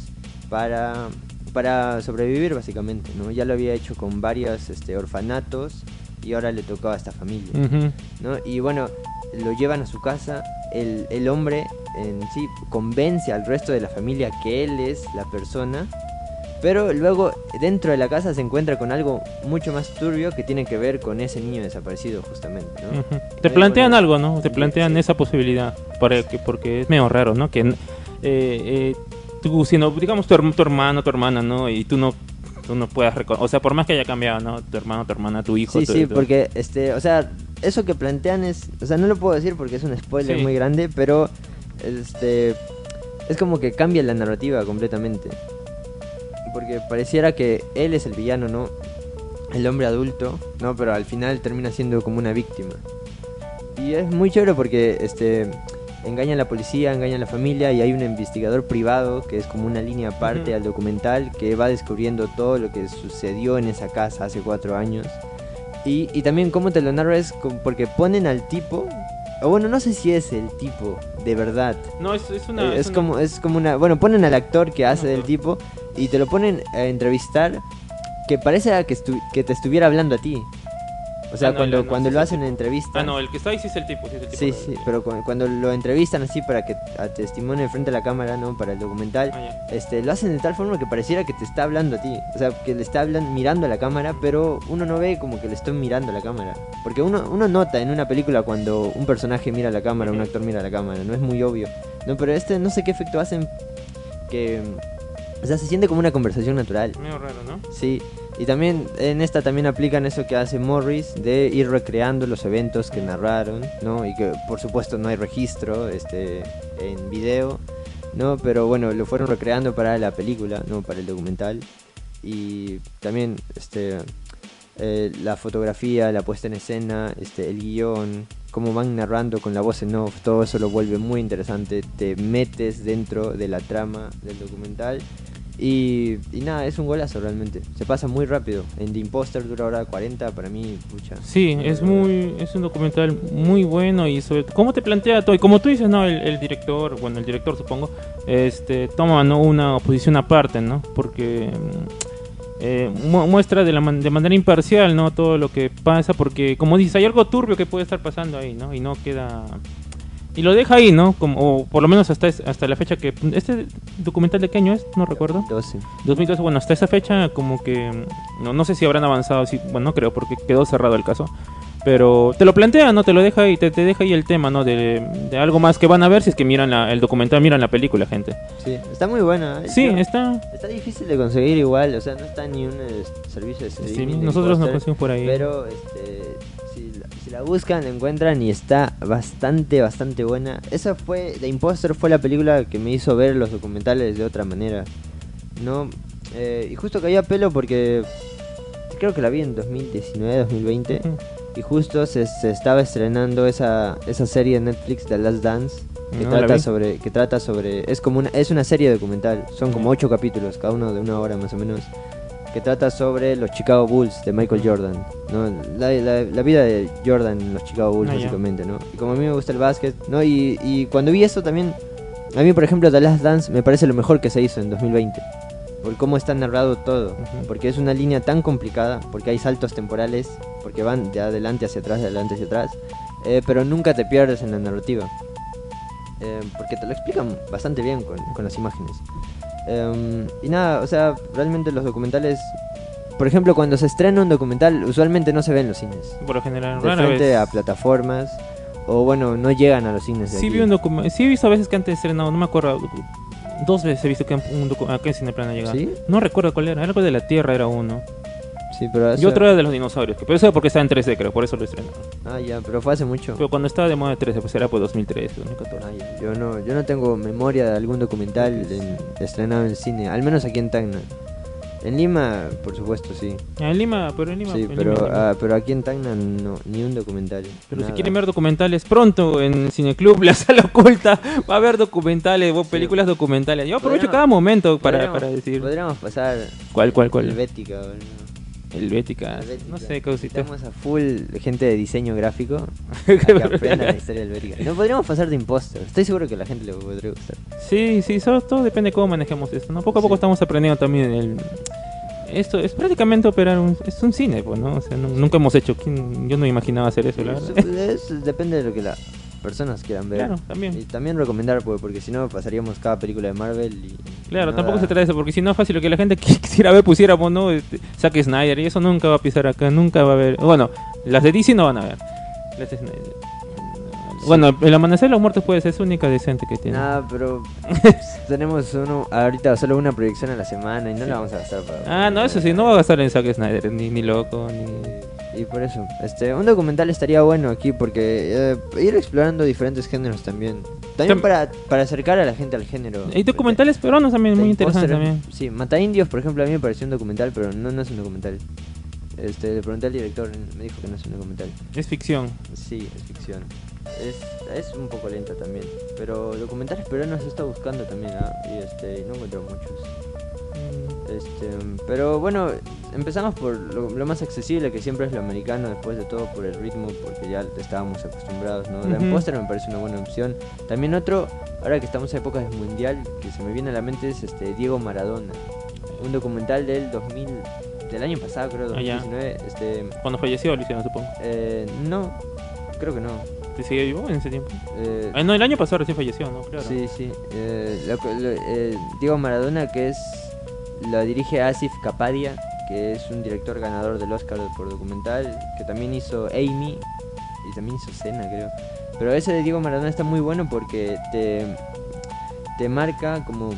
para para sobrevivir básicamente, ¿no? Ya lo había hecho con varios este, orfanatos y ahora le tocaba a esta familia. ¿no? Y bueno, lo llevan a su casa, el, el hombre en sí convence al resto de la familia que él es la persona, pero luego dentro de la casa se encuentra con algo mucho más turbio que tiene que ver con ese niño desaparecido justamente, ¿no? Te plantean algo, ¿no? Te plantean sí. esa posibilidad. Para que, porque es medio raro, ¿no? Que eh, eh, tú, siendo, digamos, tu, tu hermano, tu hermana, ¿no? Y tú no, tú no puedas reconocer. O sea, por más que haya cambiado, ¿no? Tu hermano, tu hermana, tu hijo. Sí, tu- sí, tu- porque, este, o sea, eso que plantean es, o sea, no lo puedo decir porque es un spoiler Sí. muy grande, pero, este, es como que cambia la narrativa completamente. Porque pareciera que él es el villano, ¿no? El hombre adulto, ¿no? Pero al final termina siendo como una víctima. Y es muy chévere porque, este, engaña a la policía, engaña a la familia y hay un investigador privado que es como una línea aparte Ujú. al documental que va descubriendo todo lo que sucedió en esa casa hace cuatro años. Y, y también cómo te lo narra es porque ponen al tipo, o bueno, no sé si es el tipo de verdad. No, es, es una. Eh, es, una- como es como una, bueno, ponen al actor que hace del actor. tipo y te lo ponen a entrevistar que parece que, estu- que te estuviera hablando a ti. O sea, Ah, no, cuando, no, no, cuando sí, lo hacen en entrevista. Ah, no, el que está ahí sí es el tipo. Sí, es el tipo Sí, sí, pero cu- cuando lo entrevistan así para que a testimonio frente a la cámara, ¿no? Para el documental, Ah, este, lo hacen de tal forma que pareciera que te está hablando a ti. O sea, que le está hablando, mirando a la cámara, pero uno no ve como que le estoy mirando a la cámara. Porque uno, uno nota en una película cuando un personaje mira a la cámara, un actor mira a la cámara, no es muy obvio. No, pero este no sé qué efecto hacen que... O sea, se siente como una conversación natural. Medio raro, ¿no? Sí, y también en esta también aplican eso que hace Morris de ir recreando los eventos que narraron, ¿no? Y que por supuesto no hay registro este en video, ¿no? Pero bueno, lo fueron recreando para la película, ¿no? Para el documental. Y también este eh, la fotografía, la puesta en escena, este, el guion, cómo van narrando con la voz en off, todo eso lo vuelve muy interesante. Te metes dentro de la trama del documental. Y, nada, es un golazo realmente. Se pasa muy rápido. En The Imposter dura hora 40, para mí, pucha. Sí, es muy es un documental muy bueno y sobre cómo te plantea todo y como tú dices, no, el, el director, bueno, el director supongo, este toma ¿no? una posición aparte, ¿no? Porque mm, eh, mu- muestra de la man- de manera imparcial, ¿no? Todo lo que pasa porque como dices, hay algo turbio que puede estar pasando ahí, ¿no? Y no queda y lo deja ahí, ¿no? Como o por lo menos hasta es- hasta la fecha que este documental de qué año es, no recuerdo. 12. 2012, bueno, hasta esa fecha como que mm, no, no sé si habrán avanzado, sí, bueno, no creo porque quedó cerrado el caso. Pero te lo plantea, ¿no? Te lo deja ahí, te, te deja ahí el tema, ¿no? De, de algo más que van a ver si es que miran la- el documental, miran la película, gente. Sí, está muy buena. ¿eh? Sí, está... Está difícil de conseguir igual, o sea, no está ni un eh, servicio de Sí, streaming de nosotros nos Imposter, conseguimos por ahí. Pero este, si, la, si la buscan, la encuentran y está bastante, bastante buena. Esa fue, The Imposter fue la película que me hizo ver los documentales de otra manera. ¿No? Eh, y justo caía pelo porque creo que la vi en 2019, 2020. Ujú. Y justo se, se estaba estrenando esa, esa serie de Netflix, The Last Dance, que No trata sobre, que trata sobre, es como una, es una serie documental, son como ocho capítulos, cada uno de una hora más o menos, que trata sobre los Chicago Bulls de Michael Jordan, ¿no? La, la- la vida de Jordan en los Chicago Bulls Ah, básicamente, ¿no? Y como a mí me gusta el básquet, ¿no? Y, y cuando vi esto también, a mí por ejemplo The Last Dance me parece lo mejor que se hizo en 2020. Por cómo está narrado todo. Ujú. Porque es una línea tan complicada. Porque hay saltos temporales. Porque van de adelante hacia atrás, de adelante hacia atrás. eh, pero nunca te pierdes en la narrativa. Eh, porque te lo explican bastante bien con, con las imágenes. Em, y nada, o sea, realmente los documentales. Por ejemplo, cuando se estrena un documental, usualmente no se ve en los cines. Por lo general, De frente vez. a plataformas. O bueno, no llegan a los cines. de Sí, aquí. vi un sí he visto a veces que antes estrenado, no me acuerdo. Dos veces he visto que un acá en Cineplana ha llegado. ¿Sí? No recuerdo cuál era, algo de la Tierra era uno. Sí, pero Y hace- otro era de los dinosaurios, que pero eso era porque estaba en 3D, creo, por eso lo estrenaron. Ah, ya, pero fue hace mucho. Pero cuando estaba de moda 3D, pues era por 2013, 2014. Ah, ya. Yo no, yo no tengo memoria de algún documental en- estrenado en cine, al menos aquí en Tacna. En Lima, por supuesto, sí. Ah, en Lima, pero en Lima. Sí, en pero, Lima. ah, pero aquí en Tacna no, ni un documental. Pero si quieren ver documentales pronto en Cineclub, la sala oculta, va a haber documentales, películas documentales. Yo aprovecho cada momento para, decir Podríamos pasar cuál, cuál, cuál. Helvética no. Helvética, Helvética. no sé, cosita. Estamos a full gente de diseño gráfico que aprendan la historia helvética. No podríamos pasar de impostor. Estoy seguro que a la gente le podría gustar. Sí, sí, solo, todo depende de cómo manejemos esto, ¿no? Poco a poco Sí. estamos aprendiendo también el... Esto es prácticamente operar un... Es un cine, pues, ¿no? O sea, nu- nunca hemos hecho... ¿quién- Yo no imaginaba hacer eso, la verdad. eso depende de lo que las personas quieran ver. Claro, también. Y también recomendar, pues, porque si no pasaríamos cada película de Marvel y... Claro, tampoco se trata de eso, porque si no es fácil lo que la gente quisiera ver, pusiéramos, ¿no? Este, Zack Snyder, y eso nunca va a pisar acá, nunca va a haber. Bueno, las de DC no van a ver. Las de Snyder. Bueno, el amanecer de los muertos puede ser es única decente que tiene. Nada, pero tenemos uno ahorita solo una proyección a la semana y no la vamos a gastar para... Ah, no, eso sí, no va a gastar en Zack Snyder, ni, ni loco, ni. Y por eso, este, un documental estaría bueno aquí porque eh, ir explorando diferentes géneros también. También Tam- para, para acercar a la gente al género. Hay documentales peruanos también, muy interesantes también. Sí, Mata Indios, por ejemplo, a mí me pareció un documental, pero no, no es un documental. Este, le pregunté al director, me dijo que no es un documental. Es ficción. Sí, es ficción. Es, es un poco lenta también. Pero documentales peruanos está buscando también, ¿ah? Y este, no encuentro muchos. Este, pero bueno, empezamos por lo, lo más accesible, que siempre es lo americano, después de todo por el ritmo, porque ya estábamos acostumbrados, ¿no? La Ujú. Imposter me parece una buena opción. También otro, ahora que estamos en épocas de mundial, que se me viene a la mente es este Diego Maradona. Un documental del 2000, del año pasado, creo, Ah, ya. 2019. este, Cuando falleció, hicieron, supongo. eh, no, creo que no. ¿Te sigue vivo en ese tiempo? Eh, Ah, no, el año pasado recién falleció, ¿no? Claro. Sí, sí. Eh, lo que- lo- eh, Diego Maradona, que es. Lo dirige Asif Kapadia, que es un director ganador del Oscar por documental, que también hizo Amy y también hizo Cena, creo. Pero ese de Diego Maradona está muy bueno porque te, te marca como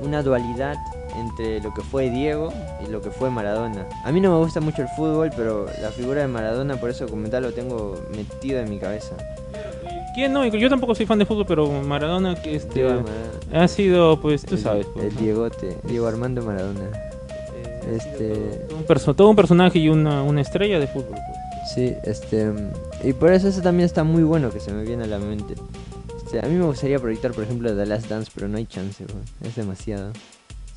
una dualidad entre lo que fue Diego y lo que fue Maradona. A mí no me gusta mucho el fútbol, pero la figura de Maradona, por ese documental lo tengo metido en mi cabeza. ¿Quién no? Yo tampoco soy fan de fútbol, pero Maradona, que este. Maradona. Ha sido, pues, tú El- sabes. pues, el. Diegote, Diego Armando Maradona. Eh, Este, Todo un, perso- todo un personaje y una, una estrella de fútbol. pues. sí, este, y por eso eso también está muy bueno que se me viene a la mente. Este, a mí me gustaría proyectar, por ejemplo, The Last Dance, pero no hay chance, weón. es demasiado.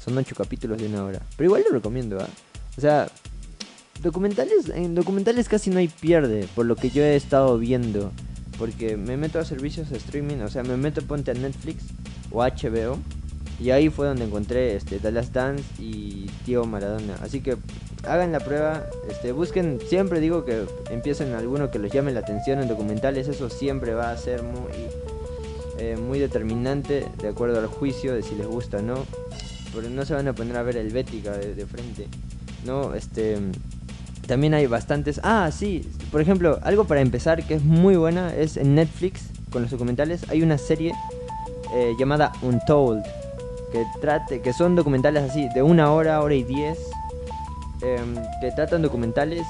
Son ocho capítulos de una hora, pero igual lo recomiendo, ¿ah? O sea, documentales, en documentales casi no hay pierde, por lo que yo he estado viendo, porque me meto a servicios de streaming, o sea, me meto ponte a Netflix o HBO. Y ahí fue donde encontré este, Last Dance y Tío Maradona. Así que hagan la prueba, este, busquen, siempre digo que empiecen alguno que les llame la atención en documentales, eso siempre va a ser muy, eh, muy determinante de acuerdo al juicio de si les gusta o no. Porque no se van a poner a ver el Bética de, frente. No, este. También hay bastantes. Ah, sí. Por ejemplo, algo para empezar que es muy buena es en Netflix con los documentales. Hay una serie eh, llamada Untold que trate, que son documentales así de una hora, hora y diez, em, que tratan documentales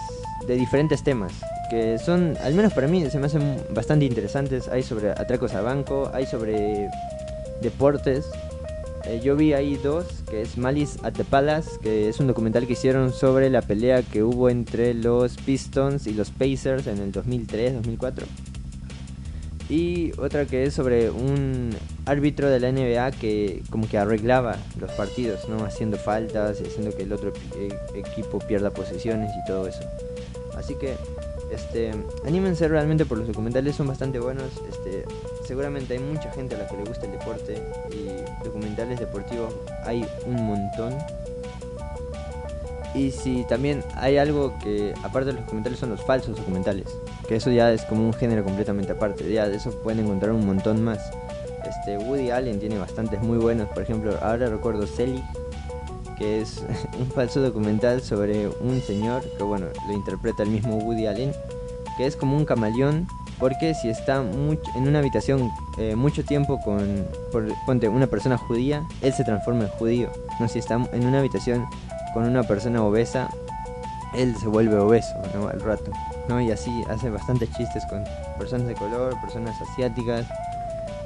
de diferentes temas, que son, al menos para mí, se me hacen bastante interesantes. Hay sobre atracos al banco, hay sobre deportes. Eh, yo vi ahí dos, que es Malice at the Palace, que es un documental que hicieron sobre la pelea que hubo entre los Pistons y los Pacers en el 2003-2004. Y otra que es sobre un árbitro de la NBA que como que arreglaba los partidos, ¿no? Haciendo faltas y haciendo que el otro epi- e- equipo pierda posesiones y todo eso. Así que, este, anímense realmente por los documentales, son bastante buenos. Este, seguramente hay mucha gente a la que le gusta el deporte y documentales deportivos hay un montón. Y si también hay algo que, aparte de los documentales, son los falsos documentales. Que eso ya es como un género completamente aparte. Ya de eso pueden encontrar un montón más. Este, Woody Allen tiene bastantes muy buenos. Por ejemplo, ahora recuerdo Selig, que es un falso documental sobre un señor que, bueno, lo interpreta el mismo Woody Allen, que es como un camaleón. Porque si está much- en una habitación eh, mucho tiempo con, ponte, una persona judía, él se transforma en judío. No, si está en una habitación con una persona obesa, él se vuelve obeso, ¿no? Al rato, ¿no? Y así hace bastantes chistes con personas de color, personas asiáticas,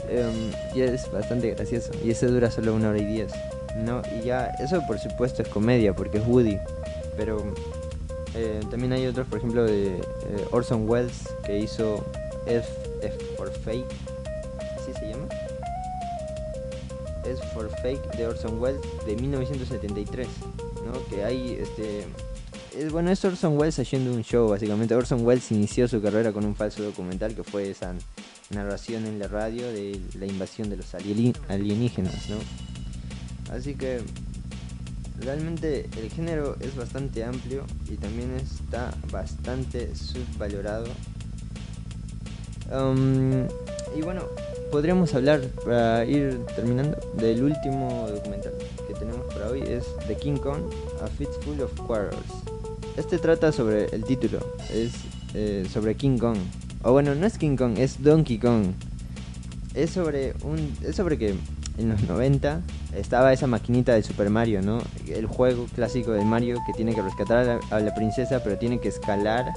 em, y es bastante gracioso. Y ese dura solo una hora y diez, ¿no? Y ya, eso por supuesto es comedia, porque es Woody, pero eh, también hay otros, por ejemplo, de eh, Orson Welles, que hizo F for Fake, ¿así se llama? Es for Fake de Orson Welles de 1973, ¿no? Que hay este es, bueno, es Orson Welles haciendo un show, básicamente. Orson Welles inició su carrera con un falso documental que fue esa narración en la radio de la invasión de los alienígenas, ¿no? Así que realmente el género es bastante amplio y también está bastante subvalorado. Um, y bueno, podríamos hablar para ir terminando del último documental que tenemos para hoy es The King Kong, A Fistful of Quarrels. Este trata sobre el título, es eh, sobre King Kong. O bueno, no es King Kong, es Donkey Kong. Es sobre un es sobre que en los 90 estaba esa maquinita de Super Mario, ¿no? El juego clásico de Mario que tiene que rescatar a la, a la princesa, pero tiene que escalar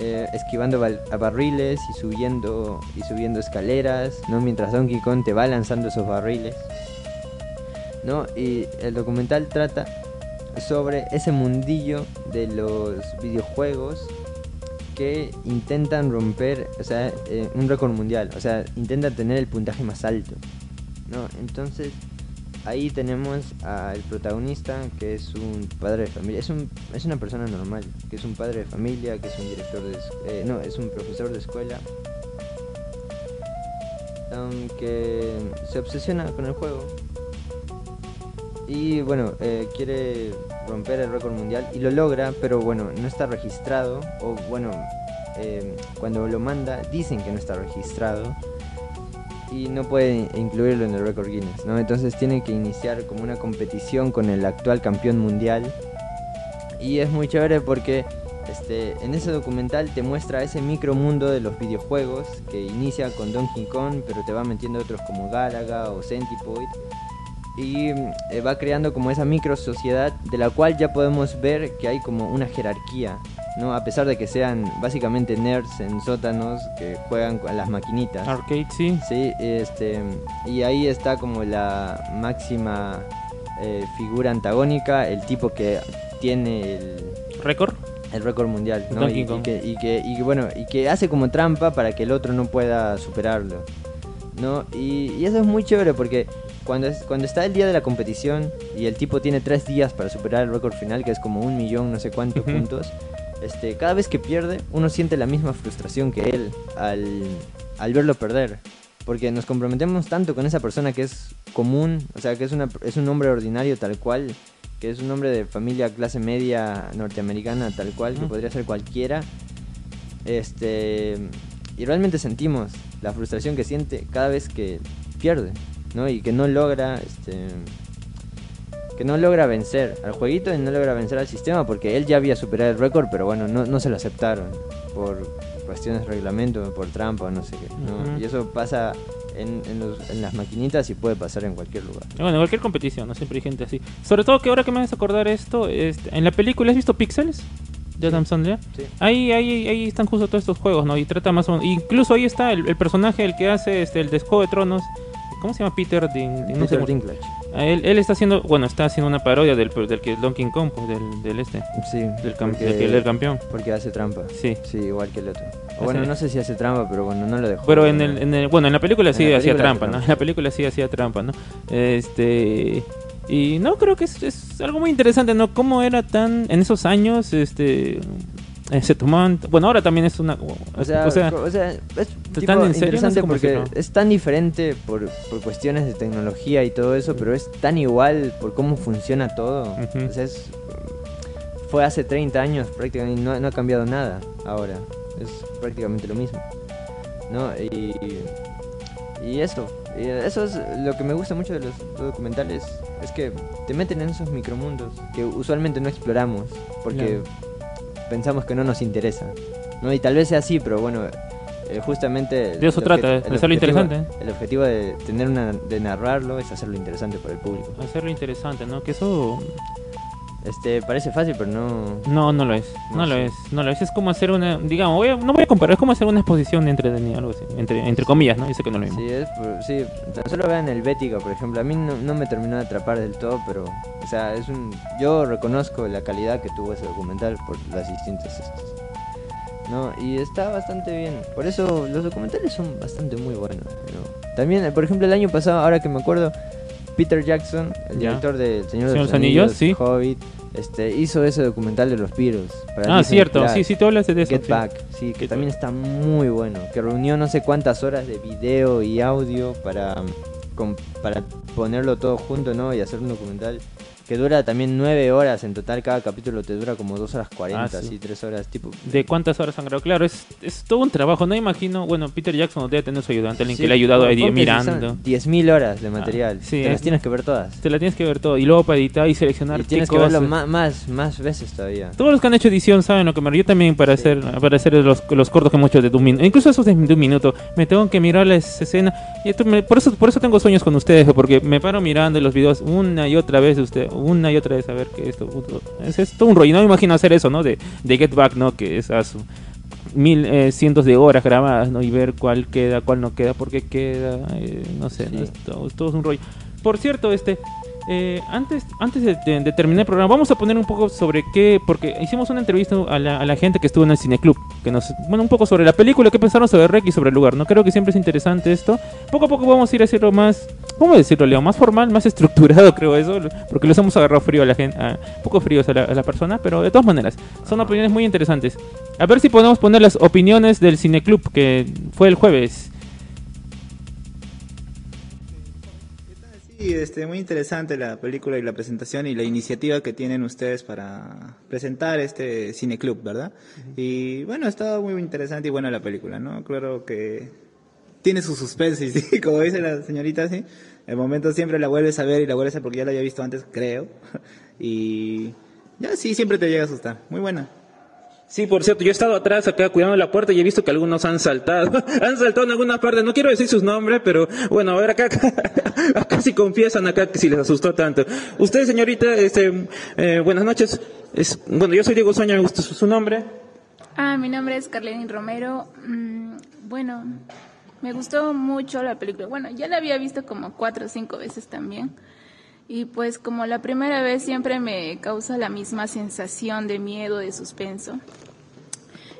eh, esquivando barriles y subiendo y subiendo escaleras, ¿no? Mientras Donkey Kong te va lanzando esos barriles, ¿no? Y el documental trata sobre ese mundillo de los videojuegos que intentan romper, o sea, eh, un récord mundial, o sea, intentan tener el puntaje más alto, ¿no? Entonces ahí tenemos al protagonista que es un padre de familia, es, un, es una persona normal, que es un padre de familia, que es un director de, eh, no, es un profesor de escuela, um, que se obsesiona con el juego. Y bueno, eh, quiere romper el récord mundial y lo logra, pero bueno, no está registrado. O bueno, eh, cuando lo manda dicen que no está registrado y no puede incluirlo en el récord Guinness, ¿no? Entonces tiene que iniciar como una competición con el actual campeón mundial. Y es muy chévere porque este, en ese documental te muestra ese micromundo de los videojuegos que inicia con Donkey Kong, pero te va metiendo otros como Galaga o Centipoid y eh, va creando como esa micro sociedad de la cual ya podemos ver que hay como una jerarquía, ¿no? A pesar de que sean básicamente nerds en sótanos que juegan con las maquinitas. Arcade, sí. Sí, este, y ahí está como la máxima eh, figura antagónica, el tipo que tiene el, ¿Récord? el récord mundial, ¿no? Y, y que, y, que, y bueno, y que hace como trampa para que el otro no pueda superarlo, ¿no? Y, y eso es muy chévere porque cuando, es, cuando está el día de la competición y el tipo tiene tres días para superar el récord final, que es como un millón, no sé cuántos puntos, este, cada vez que pierde, uno siente la misma frustración que él al, al verlo perder. Porque nos comprometemos tanto con esa persona que es común, o sea, que es, una, es un hombre ordinario tal cual, que es un hombre de familia clase media norteamericana tal cual, que podría ser cualquiera. Este, y realmente sentimos la frustración que siente cada vez que pierde, ¿no? Y que no logra, este, que no logra vencer al jueguito y no logra vencer al sistema porque él ya había superado el récord, pero bueno, no, no se lo aceptaron por cuestiones de reglamento, por trampa, no sé qué, ¿no? Y eso pasa en, en, los- en las maquinitas y puede pasar en cualquier lugar. Bueno, en cualquier competición, ¿no? Siempre hay gente así. Sobre todo que ahora que me haces acordar esto, este, en la película, ¿has visto Pixels? De Adam Sandler. Sí. Ahí, ahí, ahí están justo todos estos juegos, ¿no? Y trata más o menos... Incluso ahí está el, el personaje, el que hace este, el de Juego de Tronos. ¿Cómo se llama? Peter Din... Din- no sé Dinklage. Él, él está haciendo... Bueno, está haciendo una parodia del, del que Donkey Kong, pues, del, del este. Sí, Del, porque- del que- del campeón. Porque hace trampa. Sí. Sí, igual que el otro. O bueno, no sé si hace trampa, pero bueno, no lo dejó. Pero en el, en el- bueno, en la película sí hacía película trampa, ¿no? En la película sí hacía trampa, ¿no? Este y no creo que es, es algo muy interesante, ¿no? Cómo era tan en esos años, este eh, se tomaban, bueno, ahora también es una, O sea, o sea, o sea, es tan no sé interesante porque decirlo. es tan diferente por, por cuestiones de tecnología y todo eso, pero es tan igual por cómo funciona todo. Ujú. O sea, es, fue hace 30 años prácticamente y no, no ha cambiado nada ahora. Es prácticamente lo mismo. ¿No? Y, y eso, y eso es lo que me gusta mucho de los documentales, es que te meten en esos micromundos que usualmente no exploramos, porque pensamos que no nos interesa. ¿no? Y tal vez sea así, pero bueno, eh, justamente... De eso trata, obje- de hacerlo interesante. El objetivo de tener una, de narrarlo es hacerlo interesante para el público. hacerlo interesante, ¿no? Que eso Este, parece fácil, pero no... no no lo es, no, No lo sé. es, no lo es, es como hacer una, digamos, voy a- no voy a comparar, es como hacer una exposición de entretenida, algo así, entre entre comillas, ¿no? Sé que no lo mismo. Sí, es por- sí, tan solo vean el Bética, por ejemplo. A mí no, no me terminó de atrapar del todo, pero, o sea, es un, yo reconozco la calidad que tuvo ese documental por las distintas estos. No, y está bastante bien. Por eso los documentales son bastante muy buenos. ¿no? También, por ejemplo, el año pasado, ahora que me acuerdo, Peter Jackson, el Ya. director de El Señor de los Anillos, Anillos, sí. Hobbit, este, hizo ese documental de los Beatles. para Ah, cierto, sí, sí, tú hablas de eso. Get sí. Back, sí, que Get también Back. está muy bueno. Que reunió no sé cuántas horas de video y audio para, para ponerlo todo junto, ¿no? Y hacer un documental que dura también nueve horas en total. Cada capítulo te dura como dos horas cuarenta, Ah, sí. así, tres horas, tipo. de cuántas horas han grabado. Claro, es, es todo un trabajo. No imagino, bueno, Peter Jackson debe tener su ayudante, alguien Sí, que le ha ayudado a ir mirando. son 10.000 horas de material. sí, te las es- tienes que ver todas. Te la tienes que ver todo. Y luego para editar y seleccionar Y qué tienes que cosas. verlo ma- más, más veces todavía. Todos los que han hecho edición saben lo que me Yo también para hacer para hacer los, los cortos que hemos hecho de un minuto, incluso esos de, un minuto, me tengo que mirar la escena. Y esto me- por eso por eso tengo sueños con ustedes, porque me paro mirando los videos una y otra vez de usted, una y otra vez a ver que esto es, es todo un rollo. No me imagino hacer eso, ¿no? De, de Get Back, ¿no? Que es a su mil eh, cientos de horas grabadas, ¿no? Y ver cuál queda, cuál no queda, por qué queda, eh, no sé, ¿no? Sí. Es todo, es un rollo. Por cierto, este eh, antes, antes de, terminar el programa, vamos a poner un poco sobre qué, porque hicimos una entrevista a la, gente que estuvo en el cineclub, que nos, bueno, un poco sobre la película, qué pensaron sobre Rec y sobre el lugar, ¿no? Creo que siempre es interesante esto. Poco a poco vamos a ir a hacerlo más, ¿cómo decirlo, Leo? Más formal, más estructurado, creo eso, porque los hemos agarrado frío a la gente, poco fríos a la persona, pero de todas maneras, son opiniones muy interesantes. A ver si podemos poner las opiniones del cineclub, que fue el jueves. Sí, este, muy interesante la película y la presentación y la iniciativa que tienen ustedes para presentar este cineclub, ¿verdad? Y bueno, ha estado muy interesante y buena la película, ¿no? Claro que tiene su suspense, sí, como dice la señorita, sí. El momento siempre la vuelves a ver y la vuelves a ver porque ya la había visto antes, creo. Y ya sí, siempre te llega a asustar. Muy buena. Sí, por cierto, yo he estado atrás acá cuidando la puerta y he visto que algunos han saltado. han saltado en algunas partes, no quiero decir sus nombres, pero bueno, a ver acá, acá sí confiesan acá que si les asustó tanto. Usted, señorita, este, eh, buenas noches. Es, bueno, yo soy Diego Soña, me gusta su, su nombre. Ah, mi nombre es Carlene Romero. Mm, bueno, me gustó mucho la película. Bueno, ya la había visto como cuatro o cinco veces también. Y pues como la primera vez siempre me causa la misma sensación de miedo, de suspenso.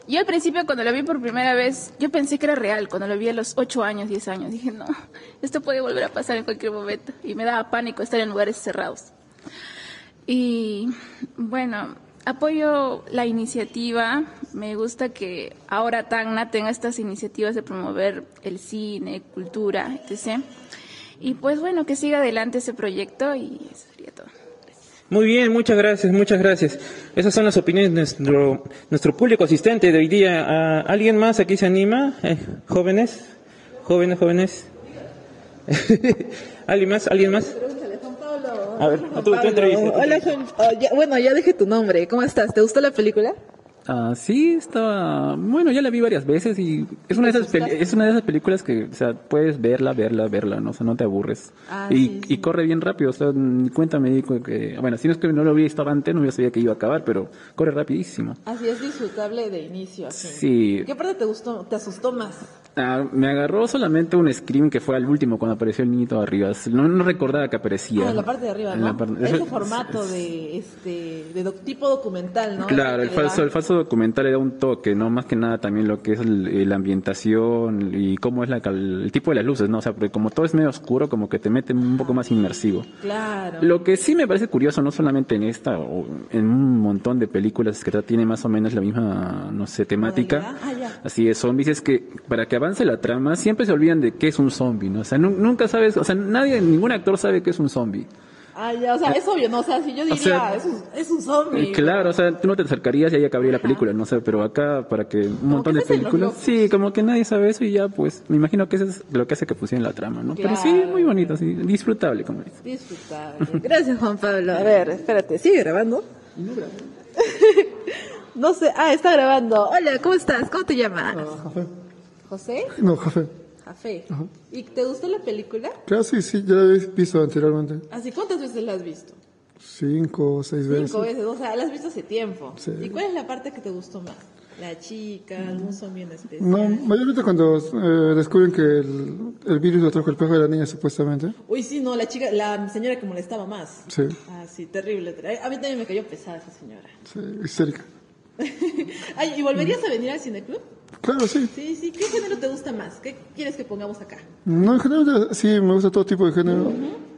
Yo al principio cuando lo vi por primera vez, yo pensé que era real, cuando lo vi a los 8 años, 10 años. Dije, no, esto puede volver a pasar en cualquier momento. Y me daba pánico estar en lugares cerrados. Y bueno, apoyo la iniciativa. Me gusta que ahora Tacna tenga estas iniciativas de promover el cine, cultura, etc. Y pues bueno, que siga adelante ese proyecto y eso sería todo. Muy bien, muchas gracias, muchas gracias. Esas son las opiniones de nuestro, nuestro público asistente de hoy día. Ah, ¿Alguien más aquí se anima? Eh, ¿Jóvenes? ¿Jóvenes, jóvenes? ¿Alguien más? ¿Alguien más? A ver, entrevista. Hola, Juan. Oh, ya- bueno, ya dejé tu nombre. ¿Cómo estás? ¿Te gustó la película? Ah, sí, estaba. Bueno, ya la vi varias veces y es una de esas peli- es una de esas películas que, o sea, puedes verla, verla, verla, no, o sea, no te aburres. Ah, y, sí, y corre bien rápido, o sea, ni cuenta me di cu- que, bueno, si no es que no lo vi estaba antes, no yo sabía que iba a acabar, pero corre rapidísimo. Así es disfrutable de inicio, así. Sí. ¿Qué parte te gustó, te asustó más? Ah, me agarró solamente un scream que fue al último cuando apareció el niñito arriba. No, no recordaba que aparecía. Ah, en la parte de arriba, En ¿no? la parte- Ese eso- formato de este de doc- tipo documental, ¿no? Claro, el falso, el falso documental le da un toque, ¿no? Más que nada también lo que es la ambientación y cómo es la, el tipo de las luces, ¿no? O sea, porque como todo es medio oscuro, como que te mete un poco más inmersivo. Claro. Lo que sí me parece curioso, no solamente en esta, o en un montón de películas que tiene más o menos la misma, no sé, temática. Ah, así de zombies, es que para que avance la trama siempre se olvidan de qué es un zombie, ¿no? O sea, nu- nunca sabes, o sea, nadie, ningún actor sabe qué es un zombie. Ah, ya, o sea, es obvio, ¿no? O sea, si yo diría, sea, es, un, es un zombie. Y claro, o sea, tú no te acercarías y ahí acabaría la película, no sé, pero acá para que un montón que de películas, sí, como que nadie sabe eso y ya, pues, me imagino que eso es lo que hace que pusieran la trama, ¿no? Pero sí, muy bonito, sí, disfrutable, como dices. Disfrutable. Gracias, Juan Pablo. A ver, espérate, ¿sigue grabando? No sé, ah, está grabando. Hola, ¿cómo estás? ¿Cómo te llamas? Jafé. ¿José? No, Jafé. ¿Y te gustó la película? Claro, sí, sí, ya la he visto anteriormente. ¿Así cuántas veces la has visto? Cinco o seis veces. Cinco veces, o sea, la has visto hace tiempo. Sí. ¿Y cuál es la parte que te gustó más? ¿La chica, algún zombie en especial? No, mayormente cuando eh, descubren que el, el virus lo trajo el pejo de la niña, supuestamente. Uy, sí, no, la chica, la señora que molestaba más. Sí, Ah, sí, terrible. ter- A mí también me cayó pesada esa señora. sí, histérica. Ay, ¿y volverías a venir al cineclub? Claro, sí. Sí, sí. ¿Qué género te gusta más? ¿Qué quieres que pongamos acá? No, en general sí, me gusta todo tipo de género.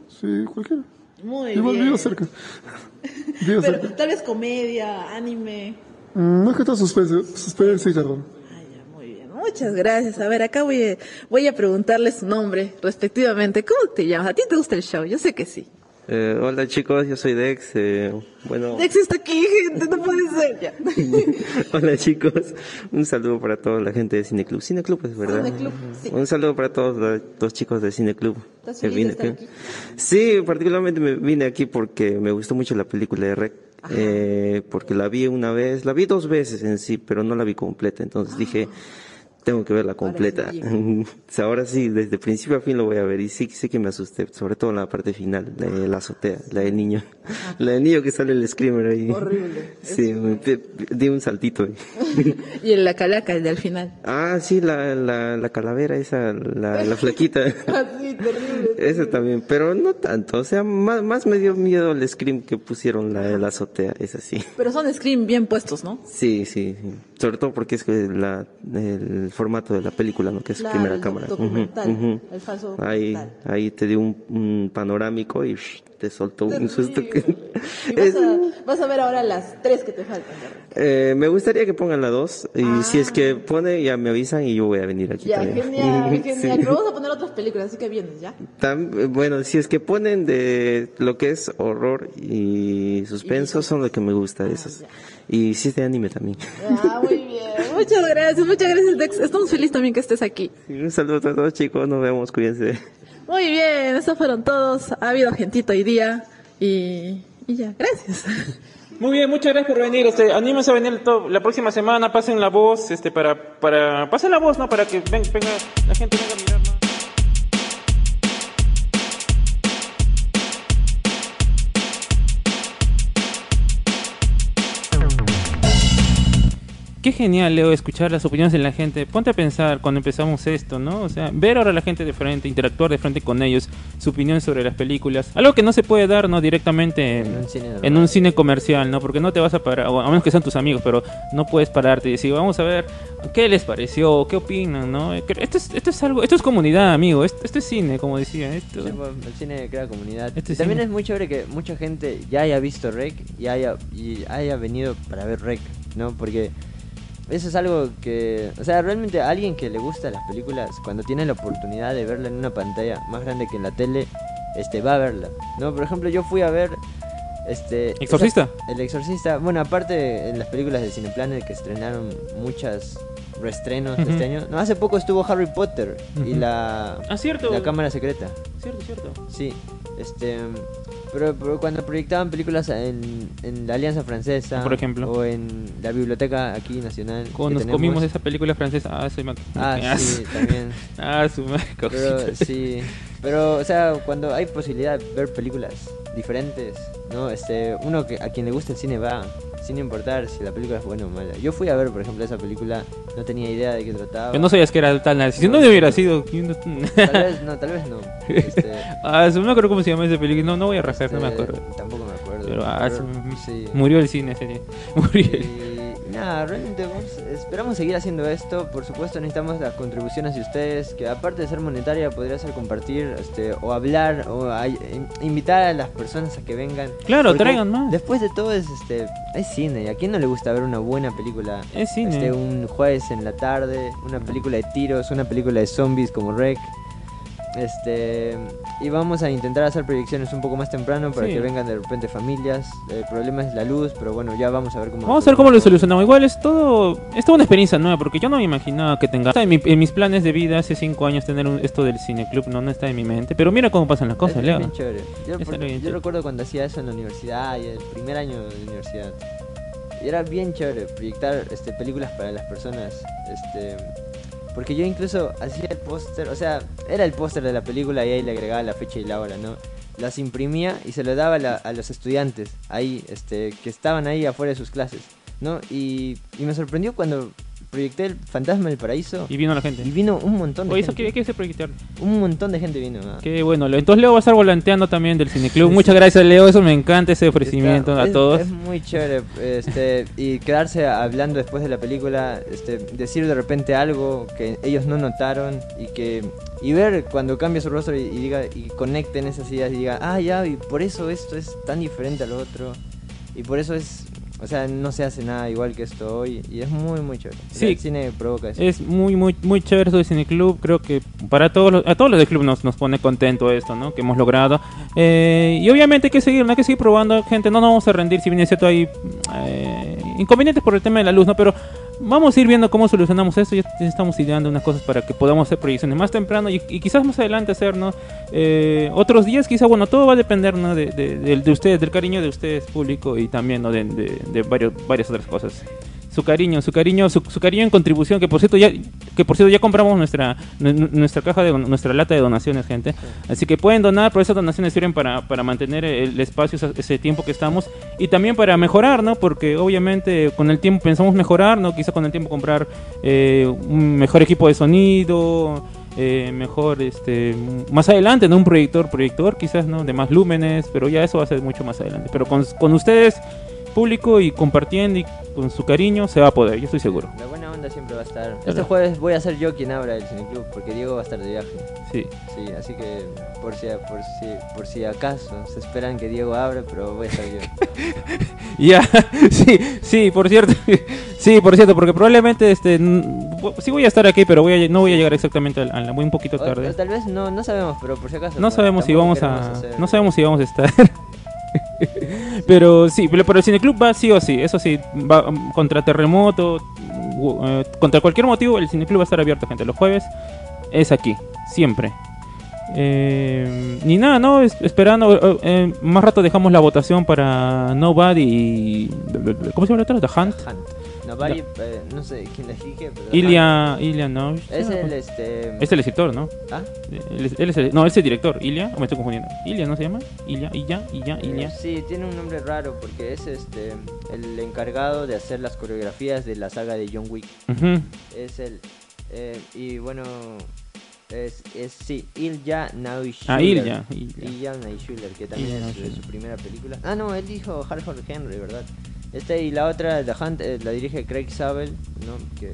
Sí, cualquiera. Muy Igual bien. vivo cerca. Vivo Pero cerca. tal vez comedia, anime. Mm, Más que todo suspense, suspense y terror. Ah, ya, muy bien. Muchas gracias. A ver, acá voy a, voy a preguntarle su nombre respectivamente. ¿Cómo te llamas? ¿A ti te gusta el show? Yo sé que sí. Eh, hola chicos, yo soy Dex. eh, bueno, Dex está aquí, gente, no puede ser ya. hola chicos. Un saludo para toda la gente de Cineclub. Cineclub es verdad. Cineclub, sí. Un saludo para todos los, los chicos de Cineclub. ¿Estás que feliz de vine estar aquí? Sí, particularmente me vine aquí porque me gustó mucho la película de Rec. Eh, porque la vi una vez, la vi dos veces en sí, pero no la vi completa. Entonces dije, tengo que verla completa. Ahora sí, desde principio a fin lo voy a ver. Y sí, sí que me asusté, sobre todo en la parte final, de la azotea, la del niño. La del niño que sale el screamer ahí. Horrible. Sí, me di un saltito. ahí. Y en la calaca, el de al final. Ah, sí, la, la, la calavera esa, la, la flaquita. Así, terrible. Ese también, pero no tanto. O sea, más, más me dio miedo el scream que pusieron la de la azotea, es así. Pero son screen bien puestos, ¿no? Sí, sí, sí. Sobre todo porque es que la, el formato de la película, ¿no? Que es Claro, primera el cámara. documental, el falso Ahí, documental. ahí te dio un, un panorámico y te soltó un susto. Que... Vas a, vas a ver ahora las tres que te faltan. eh, me gustaría que pongan la dos y si es que pone ya me avisan y yo voy a venir aquí Ya, también. genial, Sí. genial. Pero vamos a poner otras películas, así que vienes, ¿ya? Bueno, si es que ponen de lo que es horror y suspenso, son lo que me gusta de esos. Y es de anime también. Ah, muy bien. Muchas gracias, muchas gracias, Dex. Estamos felices también que estés aquí. Un saludo a todos chicos, nos vemos, cuídense. Muy bien, esos fueron todos. Ha habido gentito hoy día y, y ya, gracias. Muy bien, muchas gracias por venir. Este, anímense a venir to- la próxima semana, pasen la voz, este, para, para, pasen la voz, ¿no? Para que ven- venga, la gente venga a mirar, ¿no? Qué genial, Leo, escuchar las opiniones de la gente. Ponte a pensar cuando empezamos esto, ¿no? O sea, ver ahora a la gente de frente, interactuar de frente con ellos, su opinión sobre las películas. Algo que no se puede dar, ¿no? Directamente en, En un cine normal. en un cine comercial, ¿no? Porque no te vas a parar, o a menos que sean tus amigos, pero no puedes pararte y decir, vamos a ver qué les pareció, qué opinan, ¿no? Esto es, esto es algo, esto es comunidad, amigo. Esto, esto es cine, como decía. Esto... Sí, el cine crea comunidad. Este también cine- es muy chévere que mucha gente ya haya visto Rec y haya, y haya venido para ver Rec, ¿no? Porque eso es algo que, o sea, realmente a alguien que le gusta las películas, cuando tiene la oportunidad de verla en una pantalla más grande que en la tele, este, va a verla, ¿no? Por ejemplo, yo fui a ver, este... ¿Exorcista? esa- el Exorcista, bueno, aparte en las películas de Cineplanet que estrenaron muchas reestrenos este año, no, hace poco estuvo Harry Potter y la... Ah, cierto. La cámara secreta. Cierto, cierto. Sí, este, pero, pero cuando proyectaban películas en, en la Alianza Francesa, Por ejemplo. o en la biblioteca aquí nacional, Cuando nos tenemos- comimos esa película francesa, ah, soy Mac. Ah, sí, también. Ah, su Pero sí, pero o sea, cuando hay posibilidad de ver películas diferentes, ¿no? Este, uno que a quien le gusta el cine va, sin importar si la película es buena o mala. Yo fui a ver, por ejemplo, esa película, no tenía idea de qué trataba. Que no sabías que era así. Si no, no hubiera sido. Tal vez no, tal vez no. Este, ah, no me acuerdo cómo se llama esa película. No, no voy a rajar, no me este, acuerdo. Tampoco me acuerdo. Pero ah, Pero, su- sí. murió el cine ese día. Murió el- Y nada, realmente vamos- esperamos seguir haciendo esto. Por supuesto necesitamos las contribuciones de ustedes, que aparte de ser monetaria podría ser compartir este, o hablar o a- in- invitar a las personas a que vengan. Claro, traigan más. Después de todo es, este, es cine. ¿Y a quién no le gusta ver una buena película? Es cine. Este, un jueves en la tarde, una película de tiros, una película de zombies como Rec. Este, y vamos a intentar hacer proyecciones un poco más temprano para Sí. que vengan de repente familias. El problema es la luz, pero bueno, ya vamos a ver cómo. Vamos a ver cómo lo solucionamos. Igual es todo, es toda una experiencia nueva, porque yo no me imaginaba que tenga. Está en, mi- en mis planes de vida hace cinco años tener un- esto del cineclub, no, no está en mi mente. Pero mira cómo pasan las cosas, Leo. bien chévere. Yo, por- yo recuerdo cuando hacía eso en la universidad, y el primer año de la universidad. Y era bien chévere proyectar este, películas para las personas. Este, porque yo incluso hacía el póster, o sea, era el póster de la película y ahí le agregaba la fecha y la hora, ¿no? Las imprimía y se lo daba a, los estudiantes ahí, este, que estaban ahí afuera de sus clases, ¿no? Y me sorprendió cuando proyecté el Fantasma del Paraíso Y vino la gente. y vino un montón de Oye, eso gente. que, que se proyectar. Un montón de gente vino. ¿ah? Qué bueno. Entonces Leo va a estar volanteando también del cineclub. Muchas gracias, Leo. Eso me encanta, ese ofrecimiento Está- a es- todos. Es muy chévere este, y quedarse hablando después de la película, este, decir de repente algo que ellos no notaron y que y ver cuando cambia su rostro y, y diga y conecten esas ideas y diga, ah ya, y por eso esto es tan diferente al otro y por eso es, o sea, no se hace nada igual que esto hoy y es muy muy chévere. Sí. el cine provoca eso. Es muy, muy, muy chévere eso de Cineclub. Creo que para todos los, a todos los del club nos, nos pone contento esto, ¿no? Que hemos logrado. Eh, y obviamente hay que seguir, no hay que seguir probando, gente. No nos vamos a rendir si bien es cierto hay eh, inconvenientes por el tema de la luz, ¿no? Pero vamos a ir viendo cómo solucionamos esto. Ya estamos ideando unas cosas para que podamos hacer proyecciones más temprano y, quizás más adelante hacer, ¿no? Eh, otros días, quizás, bueno, todo va a depender. De, de, de- de ustedes, del cariño de ustedes, público, y también, ¿no? De varios, varias otras cosas su cariño, su cariño, su, su cariño en contribución, que por cierto ya, que por cierto ya compramos nuestra nu- nu- nuestra caja de nuestra lata de donaciones, gente. Así que pueden donar, pero esas donaciones sirven para, para mantener el espacio ese, ese tiempo que estamos y también para mejorar, ¿no? Porque obviamente con el tiempo pensamos mejorar, ¿no? Quizá con el tiempo comprar eh, un mejor equipo de sonido, eh, mejor este más adelante, ¿no? Un proyector, proyector quizás, ¿no? De más lúmenes, pero ya eso va a ser mucho más adelante. Pero con, con ustedes público y compartiendo y con su cariño se va a poder, yo estoy seguro. La buena onda siempre va a estar. Este Claro. jueves voy a ser yo quien abra el cineclub porque Diego va a estar de viaje. Sí. Sí, así que por si, por si, por si acaso se esperan que Diego abra, pero voy a estar yo. Ya, sí, sí, por cierto. Sí, por cierto, porque probablemente este sí voy a estar aquí, pero voy a, no voy a llegar exactamente a la, voy un poquito O- tarde. o tal vez no, no sabemos, pero por si acaso. No sabemos si vamos a hacer- no sabemos si vamos a estar. pero sí, pero, el cineclub va sí o sí, eso sí, va um, contra terremoto, eh, contra cualquier motivo el cineclub va a estar abierto, gente, los jueves es aquí, siempre. Eh, ni nada, ¿no? Es- esperando. eh, eh, más rato dejamos la votación para Nobody y. ¿Cómo se llama la otra? The Hunt. Hunt. Eh, no sé quién pero... Ilya, Ilya no. Es el, este... Es el escritor, ¿no? ¿Ah? Él es, él es el, no, es el director. Ilya, o me estoy confundiendo. Ilya, ¿no se llama? Ilya, Ilya, Ilya, Eh, Ilya. sí, tiene un nombre raro porque es este el encargado de hacer las coreografías de la saga de John Wick. Ujú. Es el eh, y bueno es, es sí Ilya Naishuller. Ah, Ilya, Ilya. Ilya que también Ilya es su primera película. Ah, no, él dijo Harford Henry, ¿verdad? Este y la otra The Hunt eh, la dirige Craig Sabel, ¿no? Que,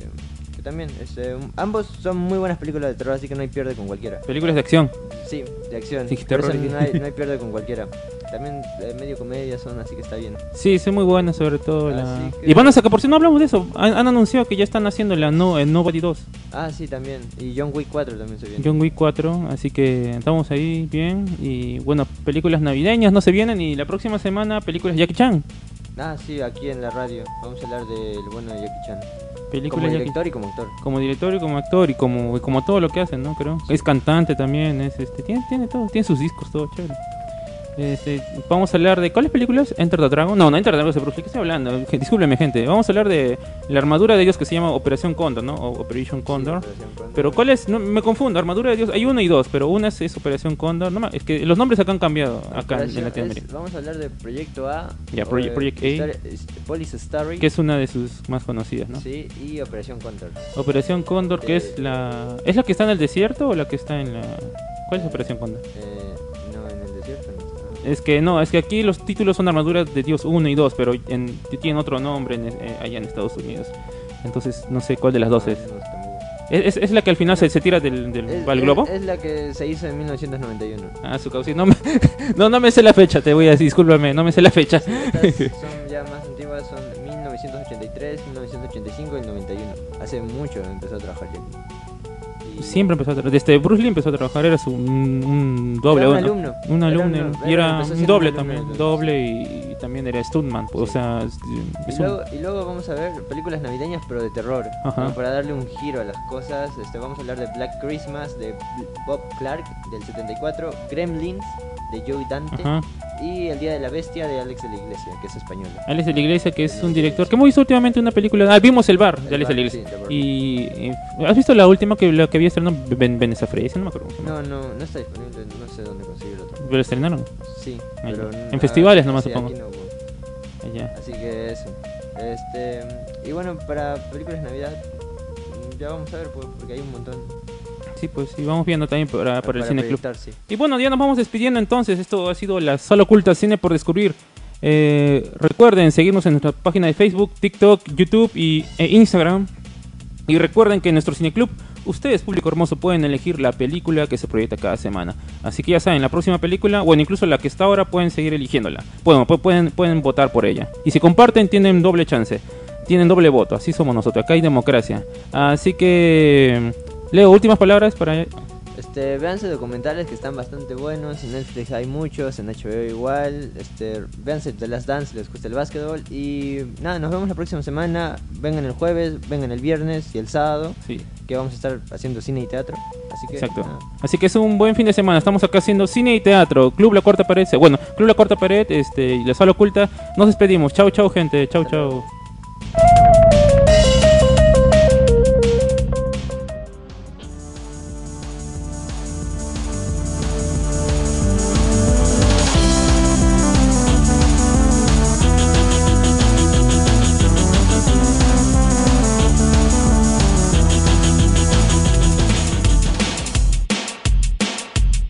que también este, um, ambos son muy buenas películas de terror, así que no hay pierde con cualquiera. Películas de acción. Sí, de acción. Sí, Por terror. eso no hay, no hay pierde con cualquiera. También eh, medio comedia son, así que está bien. Sí, son muy buenas, sobre todo la... Que- Y van a sacar, por si no hablamos de eso, han, han anunciado que ya están haciendo la no, el Nobody 2, Ah, sí, también. Y John Wick 4 también se viene. John Wick 4, así que estamos ahí bien. Y bueno, películas navideñas no se vienen y la próxima semana películas Jackie Chan. Ah, sí, aquí en la radio. Vamos a hablar del bueno de Jackie Chan. Películas como Jackie- director y como actor. como director y como actor y como, y como todo lo que hacen, ¿no? Creo. Es cantante también, es este, tiene, tiene todo, tiene sus discos, todo chévere. Este, vamos a hablar de ¿cuáles películas? Enter the Dragon. No, no Enter the Dragon de ¿qué estoy hablando? Discúlpeme, gente. Vamos a hablar de la armadura de Dios que se llama Operación Condor, ¿no? O Operation Condor. Operación Condor. Pero ¿cuál es? No, me confundo, armadura de Dios, hay una y dos, pero una es, es Operación Condor. No, es que los nombres acá han cambiado acá en- Operación- en Latinoamérica. es- vamos a hablar de Proyecto A. Ya, Proye- eh, Project A. Police Story. Que es una de sus más conocidas, ¿no? Sí, y Operación Condor. Operación Condor, que es la... ¿Es la que está en el desierto o la que está en la... ¿Cuál es Operación Condor? Eh, Es que no, es que aquí los títulos son armaduras de Dios 1 y 2, pero en, tienen otro nombre en- eh, allá en Estados Unidos. Entonces no sé cuál de las dos Ah, es. Es, es- es la que al final se, se tira del, del Es, al globo. es la que se hizo en 1991. Ah, su causa. No, me- no, no me sé la fecha, te voy a decir, discúlpame, no me sé la fecha. Estas son Siempre empezó a trabajar. Desde Bruce Lee empezó a trabajar, era su, un, un doble. Era un alumno. Un Era alumno. un- y era- era un doble alumno también. Doble y, y también era stuntman. pues, O Sí. sea, es, es Y luego, y luego vamos a ver películas navideñas pero de terror. Para darle un giro a las cosas, este, vamos a hablar de Black Christmas de Bob Clark del 74, Gremlins de Joey Dante Ajá. y El Día de la Bestia de Alex de la Iglesia, que es española. Alex de la Iglesia, que es un director que hemos visto últimamente una película. Ah, vimos El Bar de El Alex de la Iglesia. sí, y, y- ¿Has visto la última que, la que había estrenado? Ben, Vanessa Fraser, no me acuerdo. No, no, no está disponible, no sé dónde conseguirlo. ¿Pero estrenaron? Sí, Ah, pero En festivales nomás, sí, supongo. aquí no hubo. Allá. Así que eso. Este, y bueno, para películas de Navidad ya vamos a ver pues, porque hay un montón Sí, pues sí, vamos viendo también para, para el Cine Club. sí. Y bueno, ya nos vamos despidiendo entonces. Esto ha sido la sala oculta Cine por descubrir. Eh, recuerden seguirnos en nuestra página de Facebook, TikTok, YouTube y e Instagram. Y recuerden que en nuestro cineclub, ustedes, público hermoso, pueden elegir la película que se proyecta cada semana. Así que ya saben, la próxima película, bueno, incluso la que está ahora, pueden seguir eligiéndola. Bueno, pu- pueden, pueden votar por ella. Y si comparten, tienen doble chance. Tienen doble voto. Así somos nosotros. Acá hay democracia. Así que, Leo, últimas palabras para... Este, véanse documentales que están bastante buenos, en Netflix hay muchos, en HBO igual, este, véanse The Last Dance si les gusta el básquetbol y nada, nos vemos la próxima semana, vengan el jueves, vengan el viernes y el sábado, Sí. que vamos a estar haciendo cine y teatro, así que Exacto. nada. Así que es un buen fin de semana. Estamos acá haciendo cine y teatro. Club La Cuarta Pared. Bueno, Club La Cuarta Pared este, y la sala oculta. Nos despedimos. Chau, chau, gente. Chau, chau.